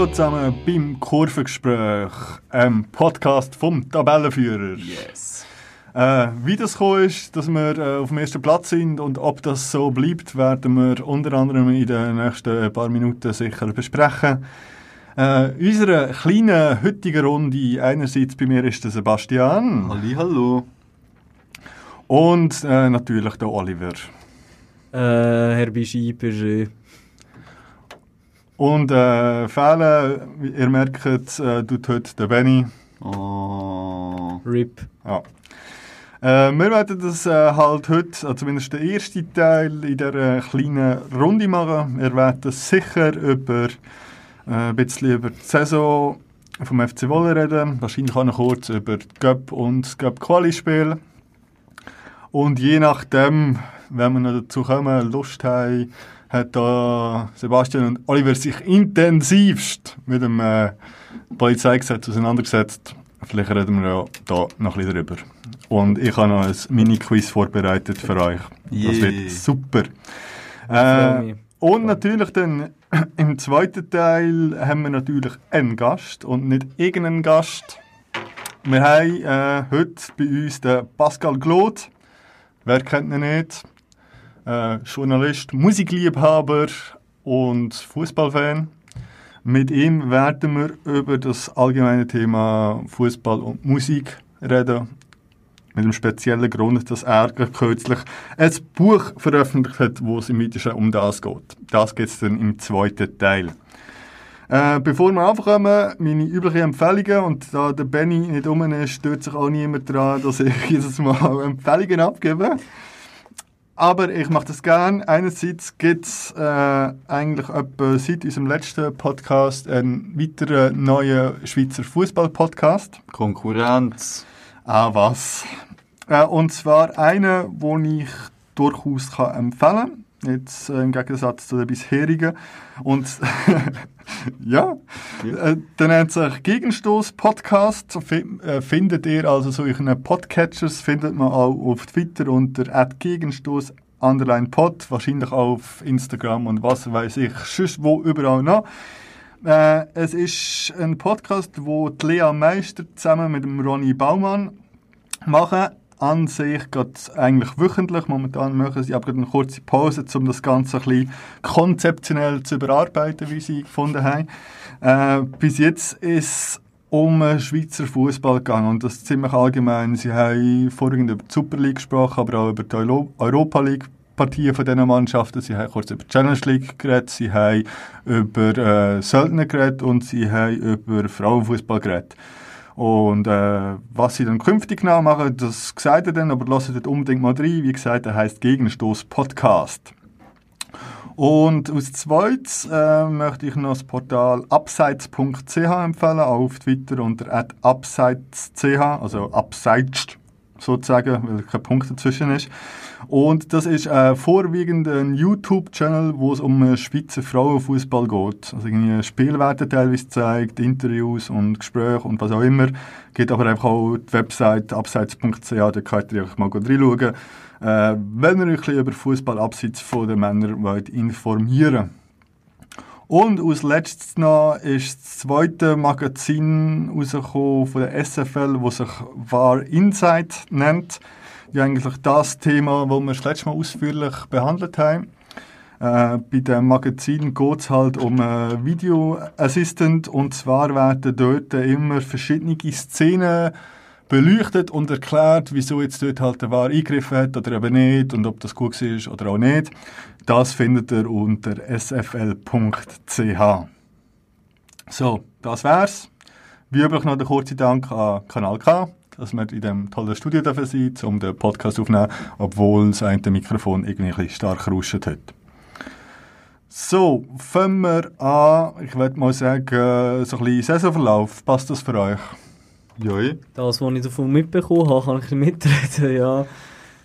Hallo zusammen beim Kurvengespräch, einem Podcast vom Tabellenführer. Yes. Äh, wie das gekommen ist, dass wir äh, auf dem ersten Platz sind und ob das so bleibt, werden wir unter anderem in den nächsten paar Minuten sicher besprechen. Äh, unsere kleine heutige Runde, einerseits bei mir ist der Sebastian Halli, hallo. und äh, natürlich der Oliver. Äh, Herr Bischieper, Und äh, Fälle, ihr merkt, äh, tut heute der Benny. Oh. RIP. Ja. Äh, wir werden das äh, halt heute, also zumindest den ersten Teil in dieser kleinen Runde machen. Wir werden sicher über äh, ein bisschen über die Saison vom FC Wolle reden, wahrscheinlich auch noch kurz über die Göpp und das Göpp-Quali-Spiel. Und je nachdem, wenn wir noch dazu kommen, Lust haben, hat da Sebastian und Oliver sich intensivst mit dem äh, Polizeigesetz auseinandergesetzt. Vielleicht reden wir ja da noch ein bisschen drüber. Und ich habe noch ein Mini-Quiz vorbereitet für euch. Das wird super. Äh, und natürlich dann im zweiten Teil haben wir natürlich einen Gast und nicht irgendeinen Gast. Wir haben äh, heute bei uns den Pascal Glot. Wer kennt ihn nicht? Äh, Journalist, Musikliebhaber und Fußballfan. Mit ihm werden wir über das allgemeine Thema Fußball und Musik reden. Mit dem speziellen Grund, dass er kürzlich ein Buch veröffentlicht hat, wo es im Weitesten um das geht. Das geht es dann im zweiten Teil. Äh, bevor wir anfangen, meine üblichen Empfehlungen. Und da der Benny nicht um ist, stört sich auch niemand daran, dass ich jedes Mal Empfehlungen abgebe. Aber ich mache das gern. Einerseits gibt es äh, eigentlich etwa seit unserem letzten Podcast einen weiteren neuen Schweizer Fußball-Podcast. Konkurrenz. Ah, was? Äh, und zwar einen, den ich durchaus kann empfehlen kann. Jetzt äh, im Gegensatz zu den bisherigen. Und ja, äh, der nennt sich Gegenstoß Podcast. Äh, findet ihr also so in Podcatchers, findet man auch auf Twitter unter Gegenstoß underline Pod, wahrscheinlich auch auf Instagram und was weiß ich, sonst wo überall noch. Äh, es ist ein Podcast, wo die Lea Meister zusammen mit dem Ronny Baumann machen. An sich geht eigentlich wöchentlich. Momentan machen aber gerade eine kurze Pause, um das Ganze ein bisschen konzeptionell zu überarbeiten, wie sie gefunden haben. Äh, bis jetzt ist um Schweizer Fußball gegangen und das ziemlich allgemein. Sie haben vorhin über die Super League gesprochen, aber auch über die Euro- Europa League. Partien von diesen Mannschaften. Sie haben kurz über die Challenge League geredet, sie haben über äh, Söldner geredet und sie haben über Frauenfußball geredet. Und äh, was sie dann künftig genau machen, das sagt er dann, aber lasst dort unbedingt mal rein. Wie gesagt, er heißt Gegenstoß Podcast. Und als zweites äh, möchte ich noch das Portal abseits.ch empfehlen, auch auf Twitter unter abseits.ch, also abseits sozusagen, weil kein Punkt dazwischen ist. Und das ist äh, vorwiegend ein YouTube-Channel, wo es um äh, Schweizer Frauenfußball geht. Also irgendwie Spielwerte teilweise zeigt, Interviews und Gespräche und was auch immer. Geht aber einfach auch die Website abseits.ch, da könnt ihr einfach mal reinschauen. Äh, wenn ihr euch ein bisschen über Fußball abseits von den Männern wollt informieren und als letztes noch ist das zweite Magazin rausgekommen von der SFL, das sich War Insight nennt. Ja, eigentlich das Thema, das wir das letzte Mal ausführlich behandelt haben. Äh, bei dem Magazin geht es halt um einen Video Assistant und zwar werden dort immer verschiedene Szenen beleuchtet und erklärt, wieso jetzt dort halt der War eingegriffen hat oder eben nicht und ob das gut ist oder auch nicht. Das findet ihr unter sfl.ch. So, das wär's. Wie üblich noch der kurze Dank an Kanal K, dass wir in diesem tollen Studio dürfen sein, um den Podcast aufzunehmen, obwohl das eine Mikrofon irgendwie stark rauscht hat. So, fangen wir an. Ich würde mal sagen, so ein bisschen Saisonverlauf. Passt das für euch? Ja, Das, was ich davon mitbekommen habe, kann ich mitreden, ja.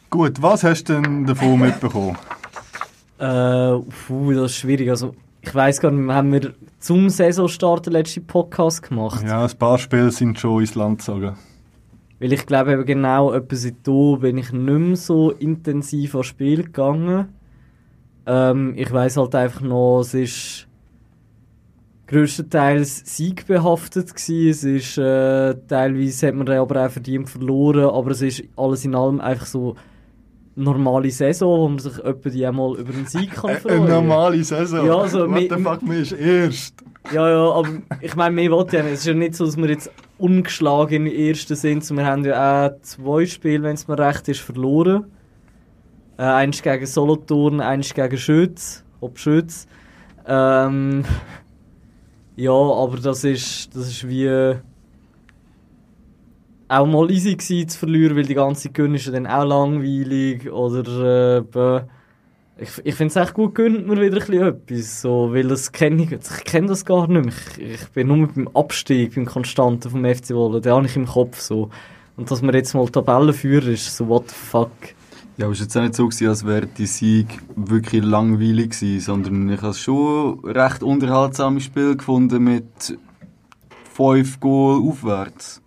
Gut, was hast du denn davon mitbekommen? Äh, puh, das ist schwierig. Also, ich weiss gar nicht, haben wir zum Saisonstart den letzten Podcast gemacht. Ja, ein paar Spiele sind schon ins Land gezogen. Weil ich glaube eben genau, etwa seitdem bin ich nicht mehr so intensiv ans Spiel gegangen. Ähm, ich weiß halt einfach noch, es ist größtenteils siegbehaftet gewesen. Es ist, äh, teilweise hat man dann aber auch verdient verloren, aber es ist alles in allem einfach so normale Saison, wo man sich etwa die einmal über einen Sieg kann Eine freuen. normale Saison. Ja, also What mit- the fuck, man ist erst. Ja, ja, aber ich meine, wir wollen ja nicht. Es ist ja nicht so, dass wir jetzt ungeschlagen im ersten sind. Wir haben ja auch zwei Spiele, wenn es mir recht ist, verloren. Äh, eins gegen Solothurn, eins gegen Schütz, ob Schütz. Ähm, ja, aber das ist, das ist wie auch mal easy gewesen zu verlieren, weil die ganze Gün ist ja dann auch langweilig oder äh. Ich, ich finde es echt gut, gönnt mir wieder ein bisschen etwas, so, weil das kenne ich, ich kenne das gar nicht mehr. Ich, ich bin nur mit dem Abstieg, beim Konstanten vom FC Wolle, den habe ich im Kopf so. Und dass wir jetzt mal Tabellenführer ist, so what the fuck. Ja, aber es war jetzt auch nicht so, gewesen, als wäre die Sieg wirklich langweilig gewesen, sondern ich habe schon recht unterhaltsames Spiel gefunden mit 5 Goal aufwärts.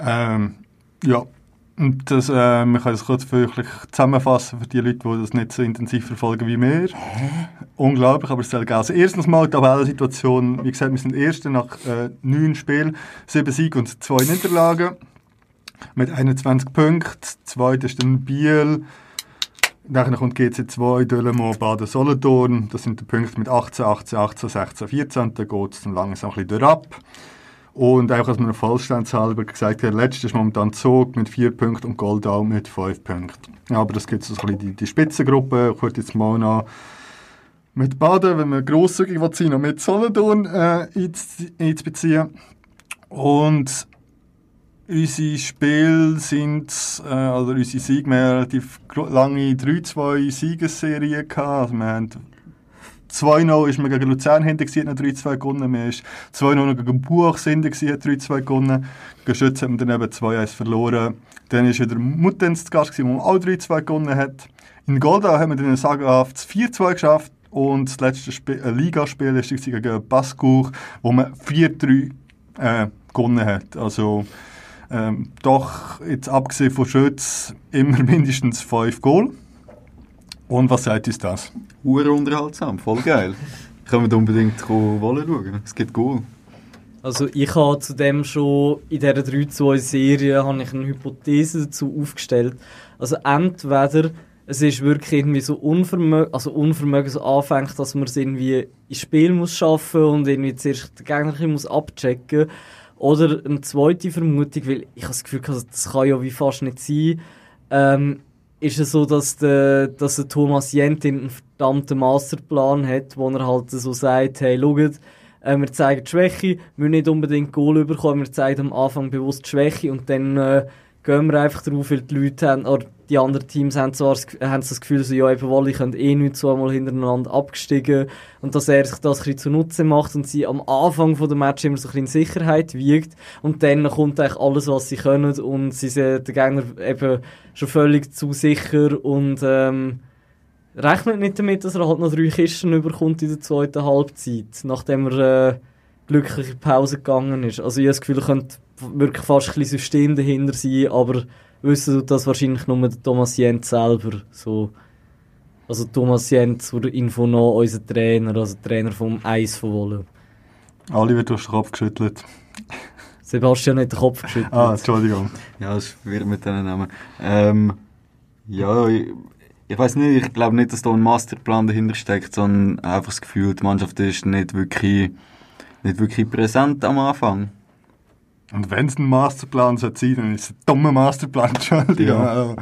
Ähm, ja, und das, äh, man kann das kurz wirklich zusammenfassen für die Leute, die das nicht so intensiv verfolgen wie wir. Unglaublich, aber es gehen. Also erstens mal die Tabellensituation. Wie gesagt, wir sind Erste nach äh, neun Spielen, sieben Siege und zwei Niederlagen. Mit 21 Punkten. Zweit ist dann Biel. Dann kommt GC2, Dölemo, Baden, Solothurn. Das sind die Punkte mit 18, 18, 18, 16, 14. Und dann geht es dann langsam ein bisschen ab. Und einfach, als man vollstandshalber gesagt hat, letztes momentan Zug mit 4 Punkten und Goldau mit 5 Punkten. Ja, aber das gibt so ein bisschen die, die Spitzengruppe. Ich würde jetzt mal noch mit Baden, wenn man grosszügig will sein, noch mit Solothurn äh, einz- einzubeziehen. Und unsere Spiele sind, äh, oder unsere Siege, wir haben relativ lange 3-2-Siegesserie gehabt. Also wir haben 2-0 ist man gegen Luzern hinter, hat noch 3-2 gewonnen. Man ist 2-0 noch gegen Buchs hinter, hat 3-2 gewonnen. Gegen Schütz hat man dann eben 2-1 verloren. Dann ist wieder Muttenz zu Gast, wo man auch 3-2 gewonnen hat. In Goldau haben wir dann ein sagenhaftes 4-2 geschafft. Und das letzte Spiel, äh, Ligaspiel gewesen gegen Baskuch, wo man 4-3 äh, gewonnen hat. Also ähm, doch, jetzt abgesehen von Schütz, immer mindestens 5 Goal. Und was sagt uns das? Hure unterhaltsam, voll geil. Können wir unbedingt wollen schauen. Es gibt Goal. Also ich habe zudem schon in dieser 3-2-Serie habe ich eine Hypothese dazu aufgestellt. Also entweder es ist wirklich irgendwie so Unvermögen, also Unvermögen so anfängt, dass man es irgendwie ins Spiel muss schaffen und irgendwie zuerst den Gegner muss abchecken Oder eine zweite Vermutung, weil ich habe das Gefühl, also das kann ja wie fast nicht sein, ähm, ist es so, dass der, dass der Thomas Jentin einen verdammten Masterplan hat, wo er halt so sagt, hey, schaut, äh, wir zeigen die Schwäche, wir nicht unbedingt Goal bekommen, wir zeigen am Anfang bewusst die Schwäche und dann äh, gehen wir einfach darauf, weil die Leute haben, oder die anderen Teams haben zwar haben das Gefühl, so, ja, eben, Wolle können eh nicht zweimal hintereinander abgestiegen und dass er sich das ein zunutze macht und sie am Anfang von der Match immer so ein bisschen in Sicherheit wiegt und dann kommt eigentlich alles, was sie können und sie sind der Gegner eben schon völlig zu sicher und ähm, rechnet nicht damit, dass er halt noch drei Kisten überkommt in der zweiten Halbzeit, nachdem er äh, glücklich in Pause gegangen ist. Also ich habe das Gefühl, er könnte wirklich fast ein bisschen System dahinter sein, aber wissen tut das wahrscheinlich nur der Thomas Jentz selber. So. Also Thomas Jentz, zur Info noch, unser Trainer, also Trainer vom Eis von Wolle. Oliver, du hast den Kopf geschüttelt. Sebastian hat den Kopf geschüttelt. Ah, Entschuldigung. Ja, es ist schwierig mit diesen Namen. Ähm, ja, ich, ich weiß nicht, ich glaube nicht, dass da ein Masterplan dahinter steckt, sondern einfach das Gefühl, die Mannschaft ist nicht wirklich, nicht wirklich präsent am Anfang. Und wenn es ein Masterplan sein soll, dann ist es ein dummer Masterplan. Entschuldigung. Ja. Also,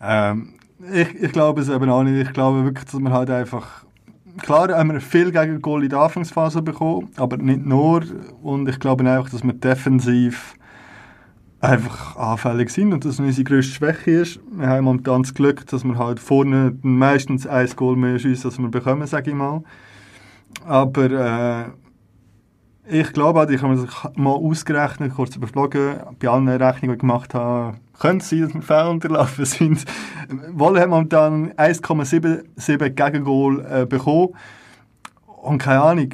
ähm, ich, ich glaube es eben auch nicht. Ich glaube wirklich, dass man halt einfach. Klar haben wir viel gegen Goal in der Anfangsphase bekommen, aber nicht nur. Und ich glaube einfach, dass wir defensiv einfach anfällig sind und dass unsere grösste Schwäche ist. Wir haben momentan das Glück, dass wir halt vorne meistens ein Goal mehr schiessen, als wir bekommen, sage ich mal. Aber äh, ich glaube auch, ich habe mir das mal ausgerechnet, kurz überflogen, bei allen Rechnungen, die ich gemacht habe, könnte es sein, dass wir Fehler unterlaufen sind. Wolle hat momentan 1,77 Gegengol äh, bekommen. Und keine Ahnung,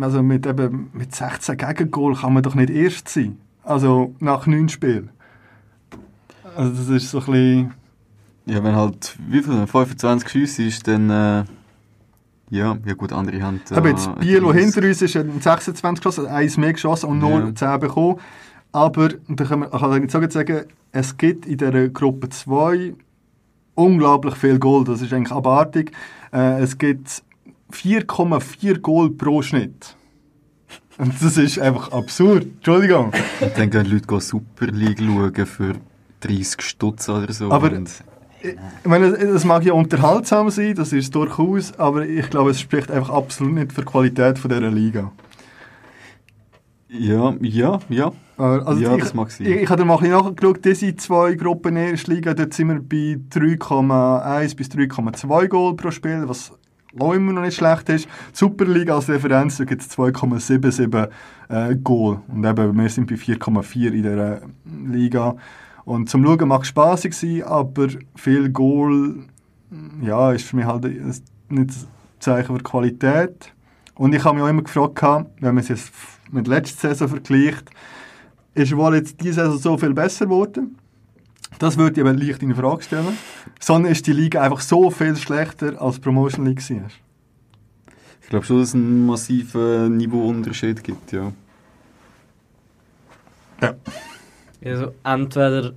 also mit, eben, mit 16 Gegengol kann man doch nicht erst sein. Also nach 9 Spielen. Also das ist so ein bisschen... Ja, wenn halt, wie viel, 25 Schüsse ist, dann, äh, ja, ja gut, andere haben... äh, Aber jetzt etwas- hinter uns ist ein 26 geschossen, eins mehr geschossen und nur Ja. 10 bekommen. Aber da kann man, kann ich jetzt sagen, es gibt in dieser Gruppe 2 unglaublich viel Goal. Das ist eigentlich abartig. Äh, es gibt 4,4 Goal pro Schnitt. Und das ist einfach absurd. Entschuldigung. Und dann gehen Leute Super League schauen für 30 Stutz oder so. Aber- und, Ich meine, es mag ja unterhaltsam sein, das ist durchaus, aber ich glaube, es spricht einfach absolut nicht für die Qualität von dieser Liga. ja, ja, ja. Also Ja, ich, das mag sein. Ich, ich habe mal ein bisschen nachgeschaut, diese zwei Gruppen ersten Liga, dort sind wir bei 3,1 bis 3,2 Goal pro Spiel, was auch immer noch nicht schlecht ist. Die Superliga als Referenz, da gibt es 2,77 äh, Goal. Und eben, wir sind bei 4,4 in dieser Liga. Und zum Schauen mag es spaßig sein, aber viel Goal, ja, ist für mich halt nicht ein Zeichen für Qualität. Und ich habe mich auch immer gefragt, wenn man es jetzt mit letzter Saison vergleicht, ist wohl jetzt diese Saison so viel besser geworden? Das würde ich aber leicht in Frage stellen. Sondern ist die Liga einfach so viel schlechter als die Promotion League war. Ich glaube schon, dass es einen massiven Niveauunterschied gibt, ja. Also entweder,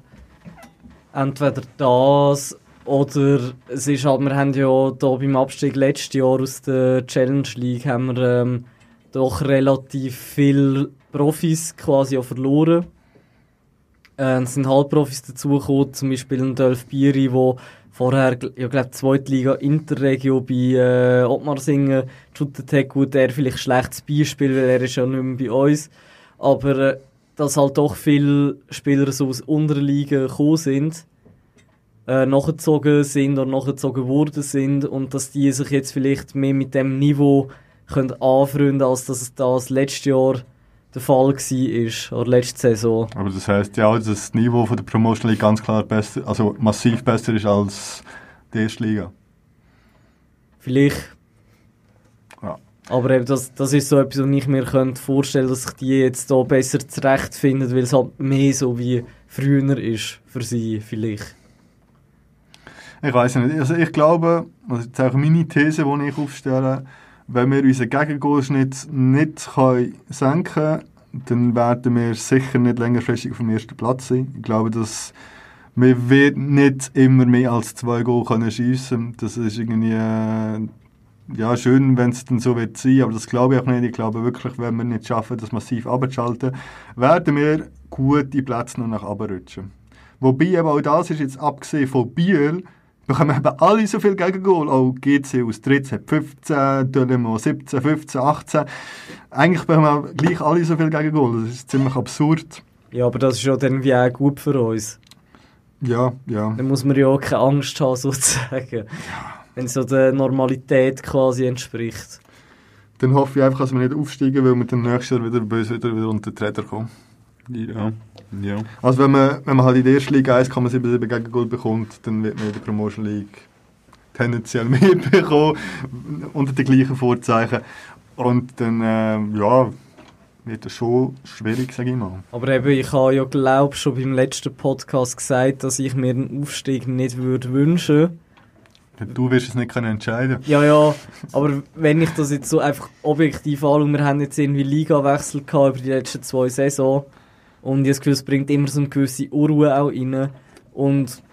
entweder das oder es ist halt, wir haben ja da beim Abstieg letztes Jahr aus der Challenge League haben wir ähm, doch relativ viele Profis quasi auch verloren. Äh, es sind Halbprofis dazugekommen, zum Beispiel ein Dolph Bieri, der vorher, ja, glaube Zweitliga Interregio bei äh, Ottmarsingen geshootet hat. Gut, er vielleicht ein schlechtes Beispiel, weil er ist ja nicht mehr bei uns. Aber äh, dass halt doch viele Spieler so aus unteren Ligen gekommen sind, äh, nachgezogen sind oder nachgezogen worden sind und dass die sich jetzt vielleicht mehr mit dem Niveau können anfreunden, als dass es das letztes Jahr der Fall war, oder letzte Saison. Aber das heisst ja auch, dass das Niveau von der Promotion League ganz klar besser, also massiv besser ist als die erste Liga. Vielleicht. Ja. Aber eben das, das ist so etwas, was ich mir könnte vorstellen dass sich die jetzt da besser zurechtfinden, weil es halt mehr so wie früher ist für sie vielleicht. Ich weiß nicht. Also ich glaube, ist jetzt auch meine These, die ich aufstelle, wenn wir unseren Gegengolschnitt nicht können senken können, dann werden wir sicher nicht längerfristig auf dem ersten Platz sein. Ich glaube, dass wir nicht immer mehr als zwei Goal können. Das ist irgendwie äh, ja, schön, wenn es dann so wird sein, aber das glaube ich auch nicht. Ich glaube wirklich, wenn wir nicht schaffen, das massiv abzuschalten, werden wir gute Plätze noch nach oben rutschen. Wobei eben auch das ist jetzt abgesehen von Biel, bekommen eben alle so viel Gegengol. Auch GC aus Dritz hat 15, Dölemo 17, 15, 18. Eigentlich bekommen wir gleich alle so viel Gegengol. Das ist ziemlich absurd. Ja, aber das ist ja dann wie auch gut für uns. Ja, ja. Dann muss man ja auch keine Angst haben, sozusagen. Wenn es so der Normalität quasi entspricht. Dann hoffe ich einfach, dass wir nicht aufsteigen, weil wir dann nächstes Jahr wieder böse wieder, wieder unter die Räder kommen. Ja, ja. Also wenn man, wenn man halt in der ersten Liga 1,77 Gegengol bekommt, dann wird man in der Promotion League tendenziell mehr bekommen, unter den gleichen Vorzeichen. Und dann, ähm, ja, wird das schon schwierig, sage ich mal. Aber eben, ich habe ja, glaube schon beim letzten Podcast gesagt, dass ich mir einen Aufstieg nicht würde wünschen Du wirst es nicht können entscheiden. Ja, ja, aber wenn ich das jetzt so einfach objektiv anschaue, wir haben jetzt irgendwie Liga-Wechsel gehabt über die letzten zwei Saison und ich habe das Gefühl, es bringt immer so eine gewisse Unruhe auch rein und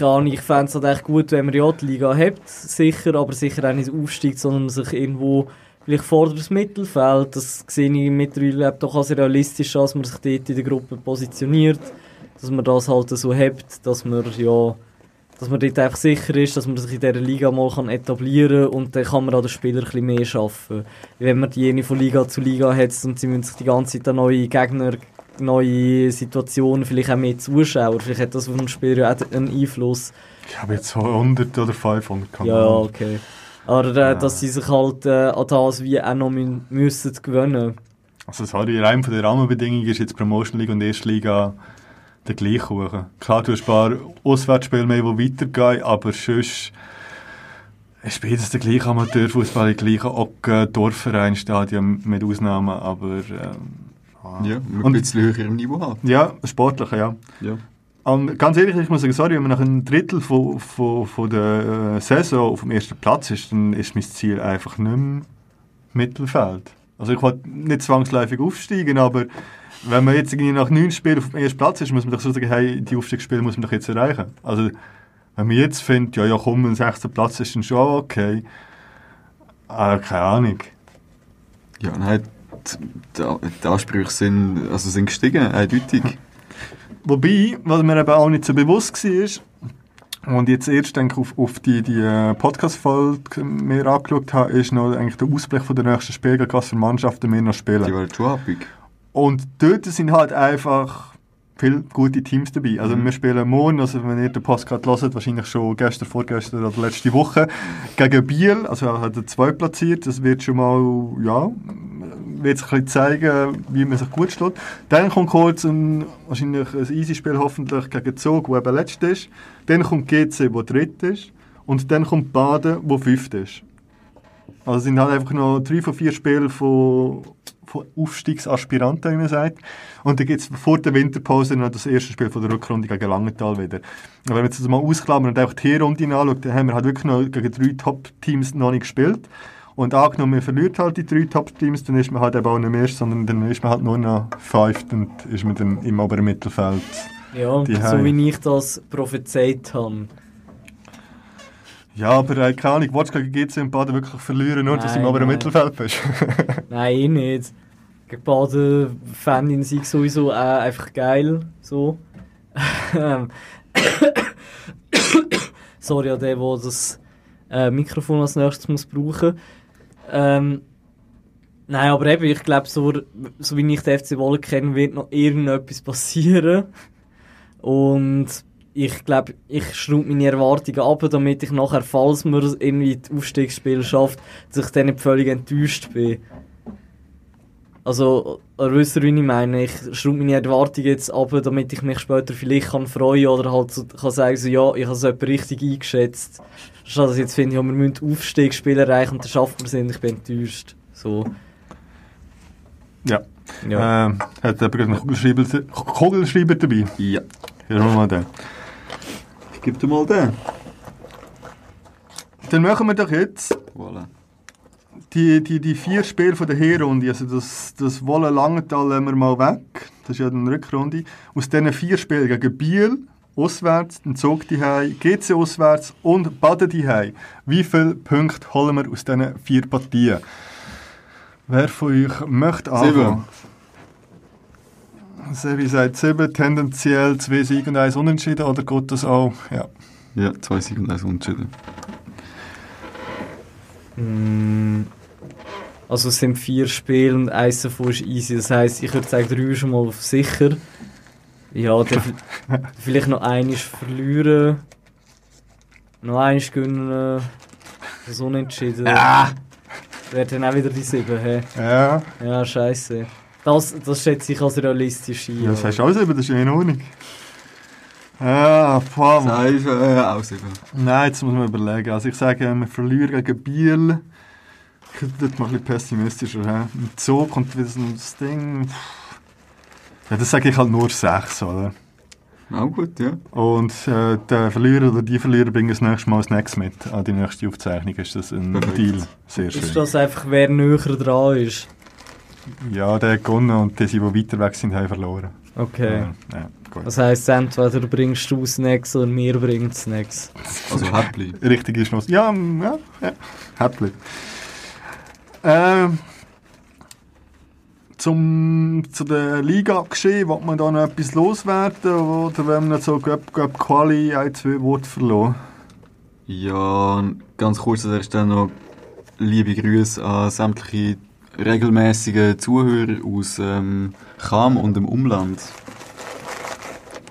Ahnung, ich fände es halt echt gut, wenn man ja die Liga hat, sicher, aber sicher auch nicht aufsteigt, sondern sich irgendwo vielleicht vor das Mittelfeld, das sehe ich mittlerweile doch als realistisch, dass man sich dort in der Gruppe positioniert, dass man das halt so hat, dass man ja dass man dort einfach sicher ist, dass man sich in dieser Liga mal kann etablieren kann und dann kann man an den Spielern ein bisschen mehr arbeiten. Wenn man die von Liga zu Liga hat und sie müssen sich die ganze Zeit an neue Gegner, neue Situationen, vielleicht auch mehr Zuschauer, vielleicht hat das auf den Spieler ja auch einen Einfluss. Ich habe jetzt so 100 oder 500 keine Ja, okay. Aber äh, dass sie sich halt äh, an das wie auch noch mü müssen gewöhnen. Also sorry, rein von den Rahmenbedingungen ist jetzt Promotion League und Erste Liga der gleiche Kuchen. Klar, du hast ein paar Auswärtsspiele mehr, die weitergehen, aber sonst Es ist beides der gleiche Amateurfußball, der gleiche Ocken, Dorfvereinstadion mit Ausnahmen, aber ähm, Ja, mit ein bisschen höherem Niveau haben. ja, sportlich, ja. Ja. Und ganz ehrlich, ich muss sagen, sorry, wenn man nach einem Drittel von, von, von der äh, Saison auf dem ersten Platz ist, dann ist mein Ziel einfach nicht mehr Mittelfeld. Also ich wollte nicht zwangsläufig aufsteigen, aber wenn man jetzt irgendwie nach neun Spielen auf dem ersten Platz ist, muss man doch so sagen, hey, die Aufstiegsspiele muss man doch jetzt erreichen. Also wenn man jetzt findet, ja, ja komm, ein sechster Platz ist dann schon okay, äh, keine Ahnung. Ja, nein, die, die, die Ansprüche sind, also sind gestiegen, eindeutig. Wobei, was mir eben auch nicht so bewusst war, und jetzt erst denke ich, auf, auf die, die äh, Podcast-Folge mir angeschaut habe, ist noch eigentlich der Ausblick von der nächsten was für Mannschaften wir noch Die spielen. waren schon happig. Und dort sind halt einfach viele gute Teams dabei. Also Mhm. wir spielen morgen, also wenn ihr den Podcast hört, wahrscheinlich schon gestern, vorgestern oder letzte Woche, gegen Biel, also hat er zwei platziert, das wird schon mal, ja, wird sich ein bisschen zeigen, wie man sich gut schlägt. Dann kommt kurz ein, wahrscheinlich ein easy Spiel hoffentlich gegen Zug, wo eben letztes ist. Dann kommt GC, wo dritt ist. Und dann kommt Baden, wo fünft ist. Also es sind halt einfach noch drei von vier Spielen von Aufstiegsaspiranten, wie man sagt. Und dann gibt es vor der Winterpause noch das erste Spiel von der Rückrunde gegen Langenthal wieder. Und wenn wir jetzt das mal ausklammern und auch die Hinrunde anschauen, dann haben wir halt wirklich noch gegen drei Top-Teams noch nicht gespielt. Und angenommen, man verliert halt die drei Top-Teams, dann ist man halt eben auch nicht mehr, sondern dann ist man halt nur noch fünft und ist man dann im oberen Mittelfeld. Ja, so wie ich das prophezeit habe. Ja, aber äh, keine Ahnung, willst du gegen GC und Baden wirklich verlieren, nur dass du im Nein, oberen nein. Mittelfeld bist? Nein, eh nicht. Gegen Baden fände ich sie sowieso auch einfach geil. So. Sorry an den, der das äh, Mikrofon als nächstes muss brauchen ähm, Nein, aber eben, ich glaube, so, so wie ich den FC Wolle kenne, wird noch irgendetwas passieren. Und ich glaube, ich schraube meine Erwartungen ab, damit ich nachher, falls man irgendwie das Aufstiegsspiel schafft, dass ich dann nicht völlig enttäuscht bin. Also, ihr wisst, wie ich meine. Ich schraube meine Erwartungen jetzt ab, damit ich mich später vielleicht kann freuen oder halt so, kann sagen, so, ja, ich habe es etwa richtig eingeschätzt. Statt dass ich jetzt finde, ja, wir müssen Aufstiegsspiele erreichen und dann schaffen wir es nicht, ich bin enttäuscht. So, ja. ja. Ähm, hat jemand einen Kugelschreiber, Kugelschreiber dabei? Ja. Hier haben wir mal den. Gebe dir mal den. Dann machen wir doch jetzt Voilà. die, die, die vier Spiele von der Hinrunde. Also das, das Wolle Langenthal lassen wir mal weg. Das ist ja eine Rückrunde. Aus diesen vier Spielen gegen Biel, auswärts, den Zug die GC auswärts und Baden die Wie viele Punkte holen wir aus diesen vier Partien? Wer von euch möchte anfangen? Sebi sagt sieben, tendenziell zwei Siege und eins Unentschieden, oder geht das auch? Ja. Ja, zwei Siege und eins Unentschieden. Mm, Also es sind vier Spiele und eins davon ist easy. Das heisst, ich würde sagen, drei ist schon mal auf sicher. Ja, vielleicht noch eines verlieren. Noch eines gewinnen. Das Unentschieden. Ah! Wäre dann auch wieder die sieben, hä? Ja, Ja, scheiße. Das, das schätze ich als realistisch ein. ja das hast du auch sieben, das ist ja in Ordnung. Ja, boah, Nein, äh, auch sieben. Nein, jetzt muss man überlegen. Also ich sage, wir verlieren gegen Biel. Ich bin dort mal ein bisschen pessimistischer. He? Mit so kommt wieder so das Ding. Ja, das sage ich halt nur sechs, oder? Auch gut, ja. Und äh, der Verlierer oder die Verlierer bringen das nächste Mal Snacks mit. An die nächste Aufzeichnung ist das ein Perfekt. Deal. Sehr Ist schön. das einfach, wer näher dran ist? Ja, der hat gewonnen und die, die weiter weg sind, haben verloren. Okay. Ja, ja. Das heisst, entweder bringst du Snacks oder wir bringen Snacks. Also Häppli. Richtige Schluss. Ja, ja, ja. Häppli. Ähm, zum, zu der Liga geschehen, will man da noch etwas loswerden oder wenn man so Göpp, Göpp Quali ein, zwei Worte verloren? Ja, ganz kurz an der Stelle noch liebe Grüße an sämtliche regelmäßige Zuhörer aus ähm, Cham und dem Umland.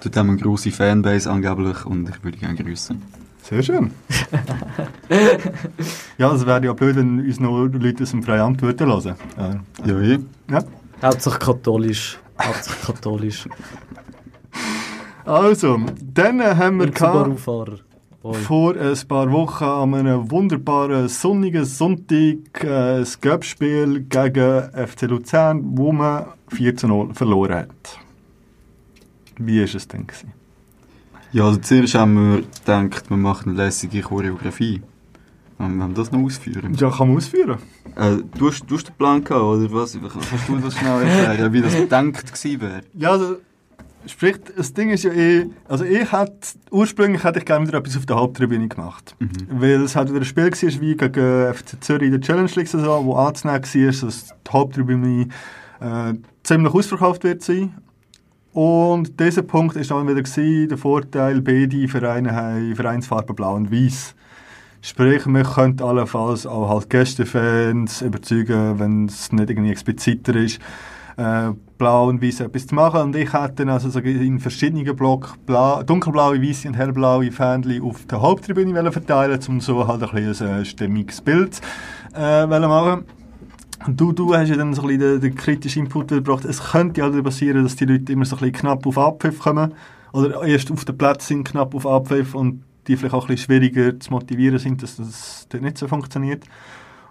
Dort haben wir eine grosse Fanbase angeblich und ich würde gerne grüßen. Sehr schön. ja, es wäre ja blöd, wenn uns noch Leute aus dem Freiamt würden hören. Äh, Ja, ja. ja. Hauptsache katholisch. Hauptsache katholisch. Also, dann haben wir Und Subaru-Fahrer. Voll. vor ein paar Wochen an einem wunderbaren sonnigen Sonntag äh, ein Göppspiel gegen FC Luzern, wo man 4 zu 0 verloren hat. Wie war es denn? Gewesen? Ja, also zuerst haben wir gedacht, wir machen eine lässige Choreografie. Wollen wir das noch ausführen? Ja, kann man ausführen. Äh, du, hast, du hast den Plan gehabt, oder was? Kannst du das schnell erklären, wie das gedacht gewesen wäre? Ja, also, sprich, das Ding ist ja eh, also ich hätte, ursprünglich hätte ich gerne wieder etwas auf der Haupttribüne gemacht. Weil es halt wieder ein Spiel war wie gegen FC Zürich in der Challenge League Saison, wo anzunehmen war, dass die Haupttribüne äh, ziemlich ausverkauft wird sein. Und dieser Punkt ist dann wieder gewesen, der Vorteil, beide Vereine haben Vereinsfarben blau und weiß. Sprich, wir können allenfalls auch halt Gästefans überzeugen, wenn es nicht irgendwie expliziter ist, äh, blau und weiß etwas zu machen. Und ich dann also so in verschiedenen Blocks blau, dunkelblaue, weiße und hellblaue Fähnchen auf der Haupttribüne verteilen, um so halt ein bisschen ein stimmiges Bild äh, machen. Du, du hast ja dann so ein bisschen den, den kritischen Input gebracht. Es könnte ja halt passieren, dass die Leute immer so ein bisschen knapp auf Abpfiff kommen. Oder erst auf den Platz sind, knapp auf Abpfiff und die vielleicht auch ein bisschen schwieriger zu motivieren sind, dass das dort nicht so funktioniert.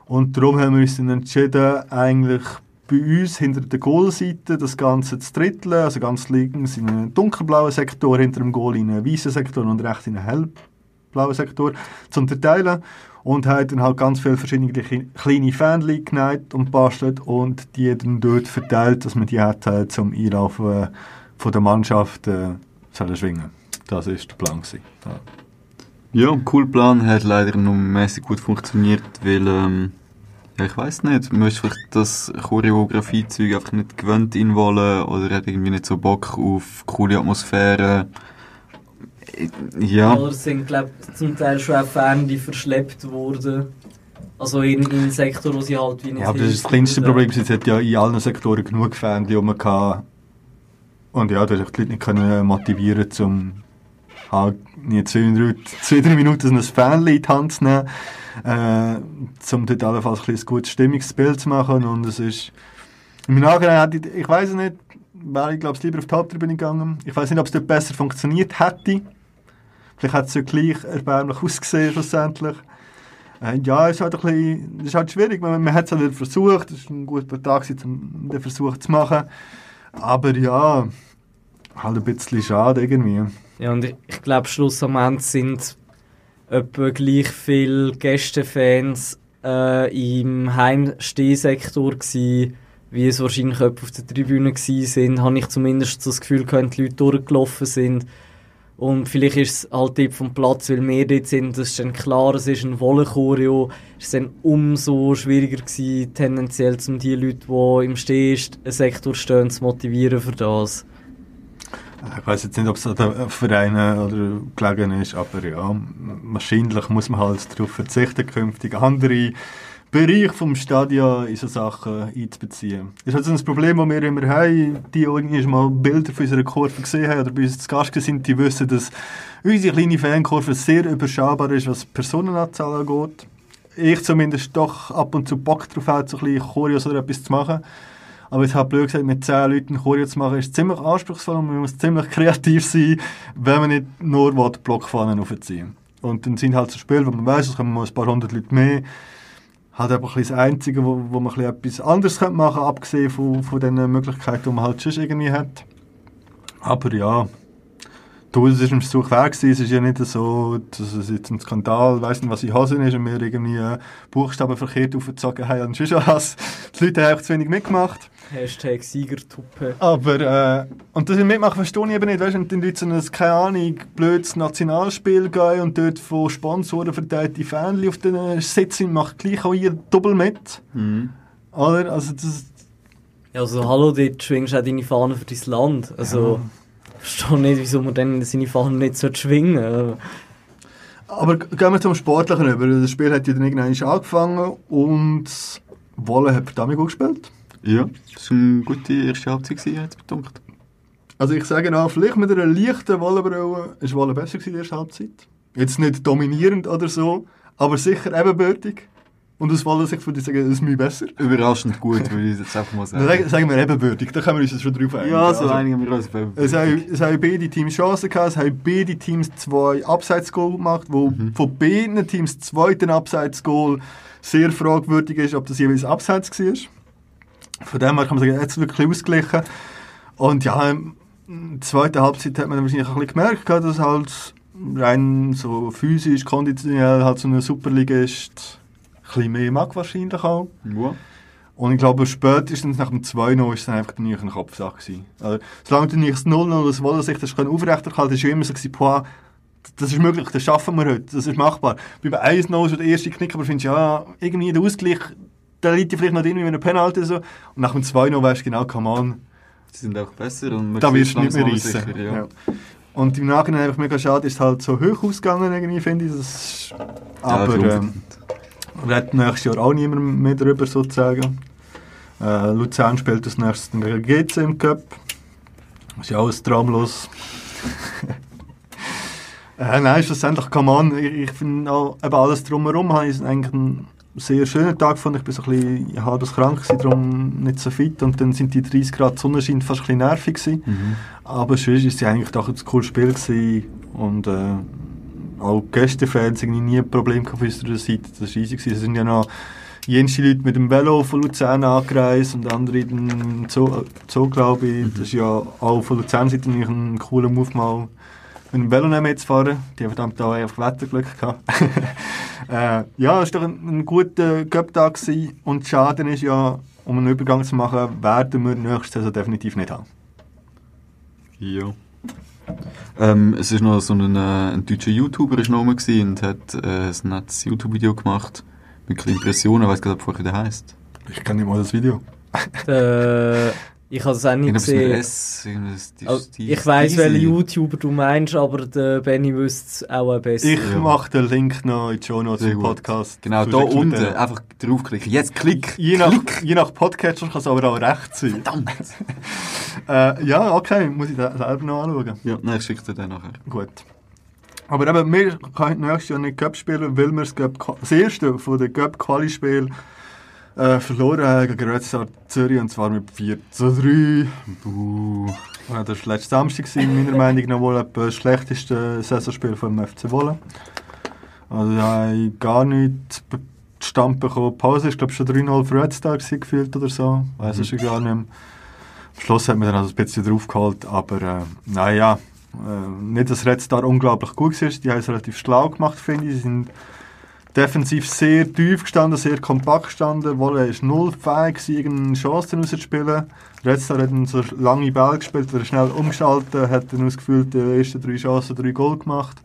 Und darum haben wir uns dann entschieden, eigentlich bei uns hinter der Goalseite das Ganze zu dritteln. Also ganz links in einen dunkelblauen Sektor, hinter dem Goal in einen weißen Sektor und rechts in einen hellblauen Sektor zu unterteilen. Und haben dann halt ganz viele verschiedene kle- kleine Fähnchen geneigt und bastelt und die dann dort verteilt, dass man die hat äh, zum Einlaufen von der Mannschaft äh, schwingen. Das war der Plan. Ja. Ja, cooler Plan hat leider nur mäßig gut funktioniert, weil, ähm, ja, ich weiß nicht, man ist vielleicht das Choreografie-Zeug einfach nicht gewöhnt in wollen oder hat irgendwie nicht so Bock auf coole Atmosphäre. Ja, Oder sind, glaube zum Teil schon auch Fans, die verschleppt wurden. Also in, in einen Sektor, wo sie halt wie nicht Ja, aber das ist das kleinste. Problem. Es hat ja in allen Sektoren genug Fans, die man kann. Und ja, du hast die Leute nicht können motivieren, um halt nicht zwei, drei, zwei, drei Minuten ein Fanlied in die Hand zu nehmen, äh, um dort allenfalls ein, ein gutes Stimmungsbild zu machen. Und es ist, im Nachhinein hätte ich, ich weiß nicht, wäre ich glaube lieber auf die Haupttribüne gegangen. Ich weiß nicht, ob es dort besser funktioniert hätte. Vielleicht hat es ja gleich erbärmlich ausgesehen schlussendlich. Äh, ja, es ist halt ist halt schwierig, man, man hat es halt versucht, es war ein guter Tag, um den Versuch zu machen. Aber ja, halt ein bisschen schade irgendwie. Ja, und ich, ich glaube, Schluss am Ende sind etwa gleich viele Gästefans äh, im Heimstehsektor gsi, wie es wahrscheinlich etwa auf der Tribüne gsi sind. Habe ich zumindest das Gefühl, gehabt, die Leute durchgelaufen sind. Und vielleicht ist es halt dort vom Platz, weil wir dort sind, das ist dann klar, es ist ein Wollenchoreo, es dann umso schwieriger gewesen, tendenziell, um die Leute, die im Stehsektor stehen, zu motivieren für das. Ich weiß jetzt nicht, ob es an den Vereinen oder gelegen ist, aber ja, wahrscheinlich muss man halt darauf verzichten, künftig andere Bereiche vom Stadion in so Sachen einzubeziehen. Das ist halt ein Problem, das wir immer haben. Die, die irgendwie mal Bilder von unserer Kurve gesehen haben oder bei uns zu Gast sind, die wissen, dass unsere kleine Fankurve sehr überschaubar ist, was die Personenanzahl angeht. Ich zumindest doch ab und zu Bock drauf habe, so ein bisschen Choreos oder etwas zu machen. Aber jetzt halt blöd gesagt, mit 10 Leuten Choreo zu machen, ist ziemlich anspruchsvoll und man muss ziemlich kreativ sein, wenn man nicht nur will, Blockfahnen aufziehen Und dann sind halt so Spiele, wo man weiss, es kommen ein paar hundert Leute mehr. Halt einfach ein das Einzige, wo, wo man ein etwas anderes machen könnte, abgesehen von, von den Möglichkeiten, die man halt schon irgendwie hat. Aber ja, du, es ist ein Versuch wert gewesen. Es ist ja nicht so, dass es jetzt ein Skandal, weiss nicht, was in Hosen ist und wir irgendwie äh, Buchstaben verkehrt aufgezogen haben und schon was. Die Leute haben einfach zu wenig mitgemacht. Hashtag Siegertuppe. Aber, äh, und das Mitmachen verstehe ich eben nicht, weißt du, wenn die Leute so ein, keine Ahnung, blödes Nationalspiel gehen und dort von Sponsoren verteilte Fähnchen auf den Sitzen, macht gleich auch ihr doppelt mit. Mhm. Oder? Also, das, Ja, also hallo, dort schwingst du auch deine Fahne für dein Land. Also, ich verstehe nicht, wieso man dann seine Fahne nicht so schwingen sollte. aber gehen wir zum Sportlichen über. Das Spiel hat ja dann irgendwann angefangen und Wolle hat verdammt gut gespielt. Ja, das war eine gute erste Halbzeit, hat es betont. Also ich sage noch, vielleicht mit einer leichten Wollenbrille ist Wolle besser gewesen in der ersten Halbzeit. Jetzt nicht dominierend oder so, aber sicher ebenbürtig. Und aus Wallensicht würde ich sagen, das ist mir besser. Überraschend gut, würde ich jetzt einfach mal Dann sagen. sagen, sagen wir ebenbürtig, da können wir uns jetzt schon drauf einigen. Ja, so Also, einigen wir uns. Es haben, es haben beide Teams Chancen gehabt, es haben beide Teams zwei Abseits-Goal gemacht, wo von beiden Teams das zweite Abseits-Goal sehr fragwürdig ist, ob das jeweils Abseits war. Von dem her kann man sagen, jetzt wirklich ausgeglichen. Und ja, in der zweiten Halbzeit hat man dann wahrscheinlich ein bisschen gemerkt, dass halt rein so physisch, konditionell halt so eine Superligist ein bisschen mehr mag wahrscheinlich auch. Ja. Und ich glaube, spätestens nach dem 2-0 ist es dann einfach der Kopfsache gewesen. Also, solange du nicht das 0-0 das Wolle sich das aufrechterhalten, ist ja immer so gewesen, boah, das ist möglich, das schaffen wir heute, das ist machbar. Beim 1-0 so der erste Knick, aber findest du, ja, irgendwie der Ausgleich, da liegt ja vielleicht noch drin, wie ein Penalty oder so. Und nach dem 2-0 weißt du genau, come on, Sie sind auch besser und man da wirst du nicht mehr reissen. sicher, ja. Ja. Und im Nachhinein einfach mega schade, ist es halt so hoch ausgegangen, irgendwie, finde ich. Das ist, aber verunverdient. Redet nächstes Jahr auch niemand mehr darüber, sozusagen. Äh, Luzern spielt das nächstes dann gegen GC im Cup. Ist ja alles traumlos. äh, nein, schlussendlich kann man. Ich, ich finde auch eben alles drumherum habe ich eigentlich einen sehr schönen Tag gefunden. Ich bin so ein bisschen ja, krank, gewesen, darum nicht so fit. Und dann sind die 30 Grad Sonnenschein fast ein bisschen nervig gewesen. Mhm. Aber sonst war es eigentlich doch ein cooles Spiel gewesen. Und äh, auch die Gästefans irgendwie nie ein Problem von unserer Seite. Das war easy. Es sind ja noch jenste Leute mit dem Velo von Luzern angereist und andere in Zoo, Zoo glaube ich. Das ist ja auch von Luzern Seite eigentlich ein cooler Move mal mit dem Velo nehmen zu fahren. Die haben verdammt auch einfach Wetterglück gehabt. äh, ja, es war doch ein, ein guter Cup-Tag und schade ist ja, um einen Übergang zu machen, werden wir nächste Saison definitiv nicht haben. Ja. Ähm, es ist noch so ein, äh, ein deutscher YouTuber ist noch rum und hat äh, ein nettes YouTube-Video gemacht. Mit ein bisschen Impressionen, ich weiss gar nicht, wie der heisst. Ich kenne nicht mal das Video. Äh, ich habe es auch nicht gesehen. S, Also, ich Steezy. welchen YouTuber du meinst, aber der Benny wüsste es auch am besten. Ich Ja. mache den Link noch in die Show Notes gut. Podcast. Genau, da unten. den. Einfach draufklicken. Jetzt klick! Je nach, je nach Podcatcher kann es aber auch rechts sein. Verdammt! Äh, ja, okay, muss ich den selber noch anschauen. ja, nein, ich schicke dir den nachher. Gut. Aber eben, wir können nächstes Jahr nicht Cup spielen, weil wir das, Cup, das erste von den Cup-Quali-Spielen äh, verloren haben gegen Red Star Zürich und zwar mit 4 zu 3. Buh. Ja, das war letzten Samstag, gewesen, meiner Meinung nach wohl das schlechteste Saisonspiel vom FC Wolle. Also da habe ich gar nichts zustande bekommen. Die Pause ist glaube ich schon 3-0 für Red Star gewesen, gefühlt oder so. Weiß es schon gar nicht mehr. Am Schluss hat man dann also ein bisschen draufgeholt, aber äh, naja, äh, nicht, dass Red Star unglaublich gut war. Die haben es relativ schlau gemacht, finde ich. Sie sind defensiv sehr tief gestanden, sehr kompakt gestanden. Wolle ist null fähig, irgendeine Chance rauszuspielen. Star hat dann so lange Ball gespielt, wieder schnell umgeschaltet, hat dann ausgefühlt die ersten drei Chancen drei Goal gemacht.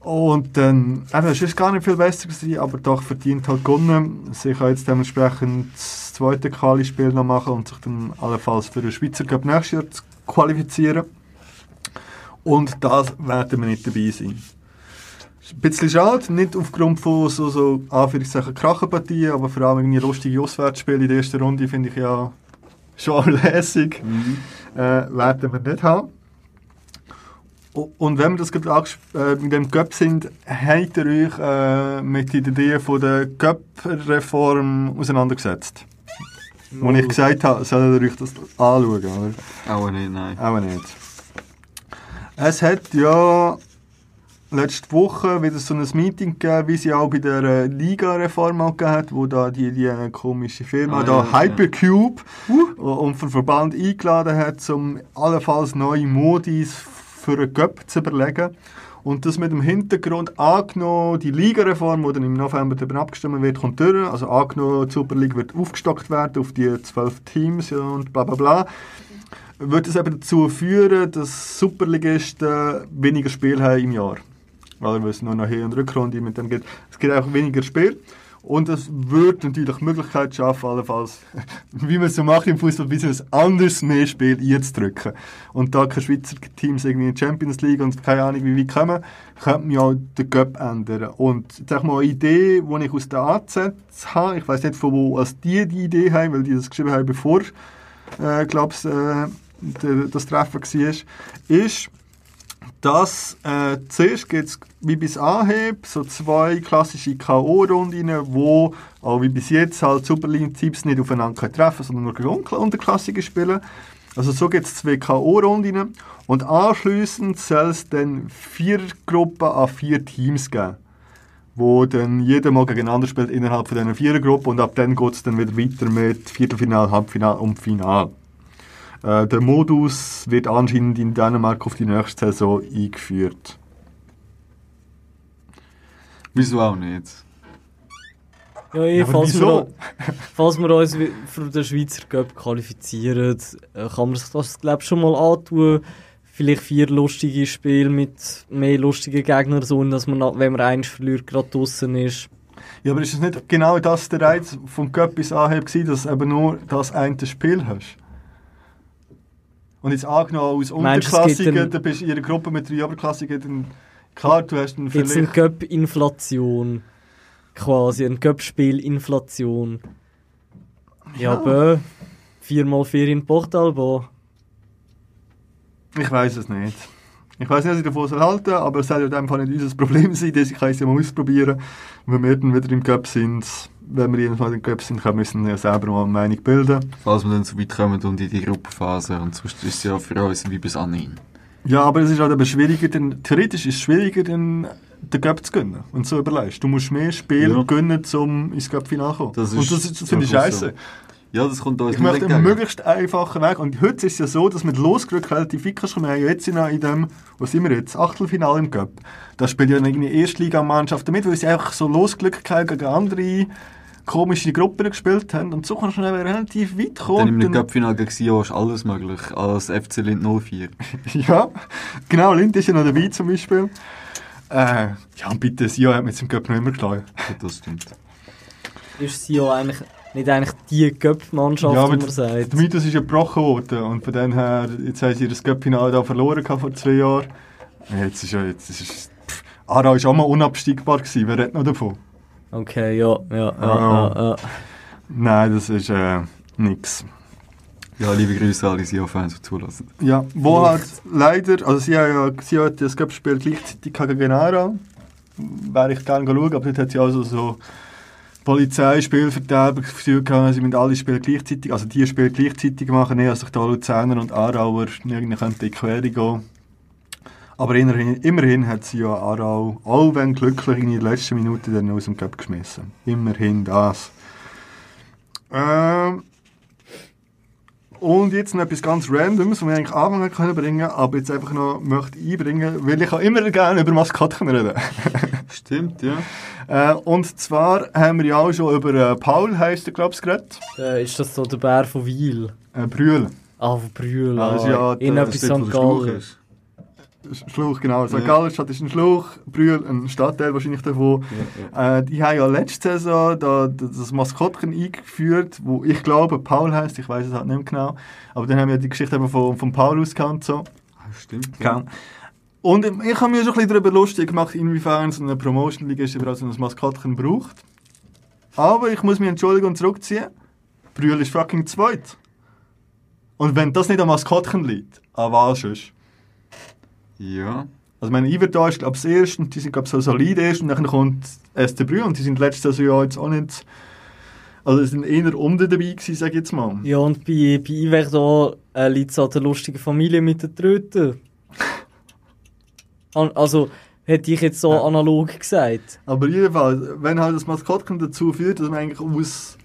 Und dann, eben, es ist gar nicht viel besser gewesen, aber doch verdient halt gewonnen. Sie kann jetzt dementsprechend das zweite Quali-Spiel noch machen und sich dann allenfalls für den Schweizer Cup nächstes Jahr qualifizieren. Und das werden wir nicht dabei sein. Ein bisschen schade, nicht aufgrund von so, so Anführungszeichen Krachenpartien, aber vor allem irgendwie lustige Auswärtsspiele in der ersten Runde finde ich ja schon lässig. Äh, werden wir nicht haben. Und wenn wir das gerade äh, mit dem Cup sind, habt ihr euch äh, mit der Idee von der Cup-Reform auseinandergesetzt? Wo ich gesagt habe, sollt ihr euch das anschauen, oder? Auch nicht, nein. Auch nicht. Es hat ja letzte Woche wieder so ein Meeting gegeben, wie sie auch bei der äh, Liga-Reform gegeben hat, wo da die, die äh, komische Firma Ah, da ja, ja. Hypercube und vom Verband eingeladen hat, um allenfalls neue Modis für einen Cup zu überlegen. Und das mit dem Hintergrund angenommen, die Liga-Reform, die dann im November darüber abgestimmt wird, kommt durch. Also angenommen, die Superliga wird aufgestockt werden auf die zwölf Teams ja, und bla bla bla wird es eben dazu führen, dass Superligisten weniger Spiele haben im Jahr. Weil es nur noch Hin- und Rückrunde mit dem geht. Es gibt auch weniger Spiele. Und es wird natürlich die Möglichkeit schaffen, allenfalls, wie man es so macht im Fußball, ein bisschen anders mehr Spiel einzudrücken. Und da keine Schweizer Teams irgendwie in die Champions League und keine Ahnung wie weit kommen, könnte man ja den Cup ändern. Und jetzt sag mal eine Idee, die ich aus der AZ habe, ich weiß nicht von wo als die die Idee haben, weil die das geschrieben haben, bevor äh, glaub's, äh, das Treffen war, ist, Das, äh, zuerst gibt es wie bis Anheb so zwei klassische K.O.-Runden, wo auch wie bis jetzt halt Superline-Teams nicht aufeinander können treffen sondern nur gegen Unterklassige spielen. Also so gibt es zwei K.O.-Runden und anschliessend soll es dann vier Gruppen an vier Teams geben, wo dann jeder mal gegeneinander spielt innerhalb von diesen vier Gruppen und ab dann geht es dann wieder weiter mit Viertelfinal, Halbfinal und Final. Äh, der Modus wird anscheinend in Dänemark auf die nächste Saison eingeführt. Wieso auch nicht? Ja, eh, Ja, falls, wieso? wir, falls wir uns für den Schweizer Cup qualifizieren, äh, kann man sich das, glaube schon mal antun. Vielleicht vier lustige Spiele mit mehr lustigen Gegnern, so dass man, nach- wenn man eins verliert, gerade draußen ist. Ja, aber ist es nicht genau das der Reiz vom Cup bis gewesen, dass du eben nur das eine Spiel hast? Und jetzt angenommen aus Unterklassigen, dann bist du in einer Gruppe mit drei Oberklassigen, dann klar, du hast dann Jetzt eine vielleicht... Cup-Inflation. Quasi, ein Cup-Spiel-Inflation. Ja, Ja. aber 4x4 in Portalbo. Ich weiß es nicht. Ich weiß nicht, was ich davon soll halten soll, aber es soll ja in dem Fall nicht unser Problem sein, dass ich kann es ja mal ausprobieren. Wenn wir dann wieder im Cup sind, wenn wir jedenfalls im Cup sind, können wir uns ja selber mal eine Meinung bilden. Falls wir dann so weit kommen und in die Gruppenphase. Und sonst ist es ja für uns wie bis anhin. Ja, aber es ist halt aber schwieriger, denn, theoretisch ist es schwieriger, den, den Cup zu gewinnen. Und so überlegst du. musst mehr Spiele Ja. gewinnen, um ins Cup-Final zu kommen. Das und ist das, das finde ich scheiße. Ja, das kommt uns Ich möchte einen möglichst einfachen Weg. Und heute ist es ja so, dass mit Losglück relativ weit kannst. Wir haben ja jetzt in, in dem, wo sind wir jetzt? Achtelfinale im Cup. Da spielt ja irgendwie Erstligamannschaften mit, weil sie einfach so Losglück gegen andere komische Gruppen gespielt haben. Und so kannst du dann relativ weit kommen. Dann im Cup-Final gegen Sion ist alles möglich. Als FC Lind 04. Ja, genau, Lind ist ja noch dabei zum Beispiel. Äh, ja, und bitte, Sion hat mit dem Cup noch immer geschlagen. Ja, das stimmt. Ist ja eigentlich nicht eigentlich die Cup-Mannschaft, Ja, wie man sagt. Der Mythos ist ja gebrochen worden und von dem her, jetzt haben sie das Cup-Finale da verloren vor zwei Jahren. Ja, Jetzt ist ja, jetzt ist, pff, Aarau ist auch mal unabsteigbar gewesen, wer redet noch davon? Okay, ja, ja, ja, ja, ja. Nein, das ist äh, nix. Ja, liebe Grüße an alle Sion-Fans, die zulassen. Ja, wo halt leider, also sie haben ja, sie hat das Cup-Spiel gleichzeitig gegen Aarau. Wäre ich gerne schauen, aber dort hat sie also so Polizei, Spielverderber gefühlt gehabt, sie müssen alle Spiele gleichzeitig, also die Spiele gleichzeitig machen, nicht, dass sich da Luzerner und Aarauer irgendwie in die Quere gehen. Aber immerhin, immerhin hat sie ja Aarau, auch wenn glücklich, in der letzten Minute dann aus dem Cup geschmissen. Immerhin das. Ähm, und jetzt noch etwas ganz Randoms, was wir eigentlich anfangen können bringen, aber jetzt einfach noch möchte einbringen, weil ich auch immer gerne über Maskottchen reden. Stimmt, ja. äh, und zwar haben wir ja auch schon über äh, Paul, heisst der, glaube ich, geredet. Äh, ist das so der Bär von Wiel? Äh, Brühl. Ah, von Brühl. Ah, das ist ja in etwas St. Gallen. Schluch, genau. St. Ja. Gallenstadt ist ein Schluch, Brühl ein Stadtteil wahrscheinlich davon. Äh, die haben ja letzte Saison da, das Maskottchen eingeführt, wo ich glaube Paul heißt, ich weiß es halt nicht mehr genau. Aber dann haben wir die Geschichte eben von, von Paul ausgekannt. So. Ah, Stimmt. Ja. Und ich habe mir schon ein bisschen darüber lustig gemacht, inwiefern so eine Promotion-Liga ist, überhaupt so ein Maskottchen braucht. Aber ich muss mich entschuldigen und zurückziehen. Brühl ist fucking zweit. Und wenn das nicht am Maskottchen liegt, an was sonst? Ja. Also meine Iverda ist glaube ich das erste und die sind glaube ich so solid erst und dann kommt SC Brühl und die sind letztes Jahr jetzt auch nicht... Also die sind eher unten dabei gewesen, sage ich jetzt mal. Ja, und bei, bei Iverda äh, liegt es an der lustigen Familie mit den Tröten. Also, hätte ich jetzt so Ja. analog gesagt. Aber jedenfalls, wenn halt das Maskottchen dazu führt, dass man eigentlich aus,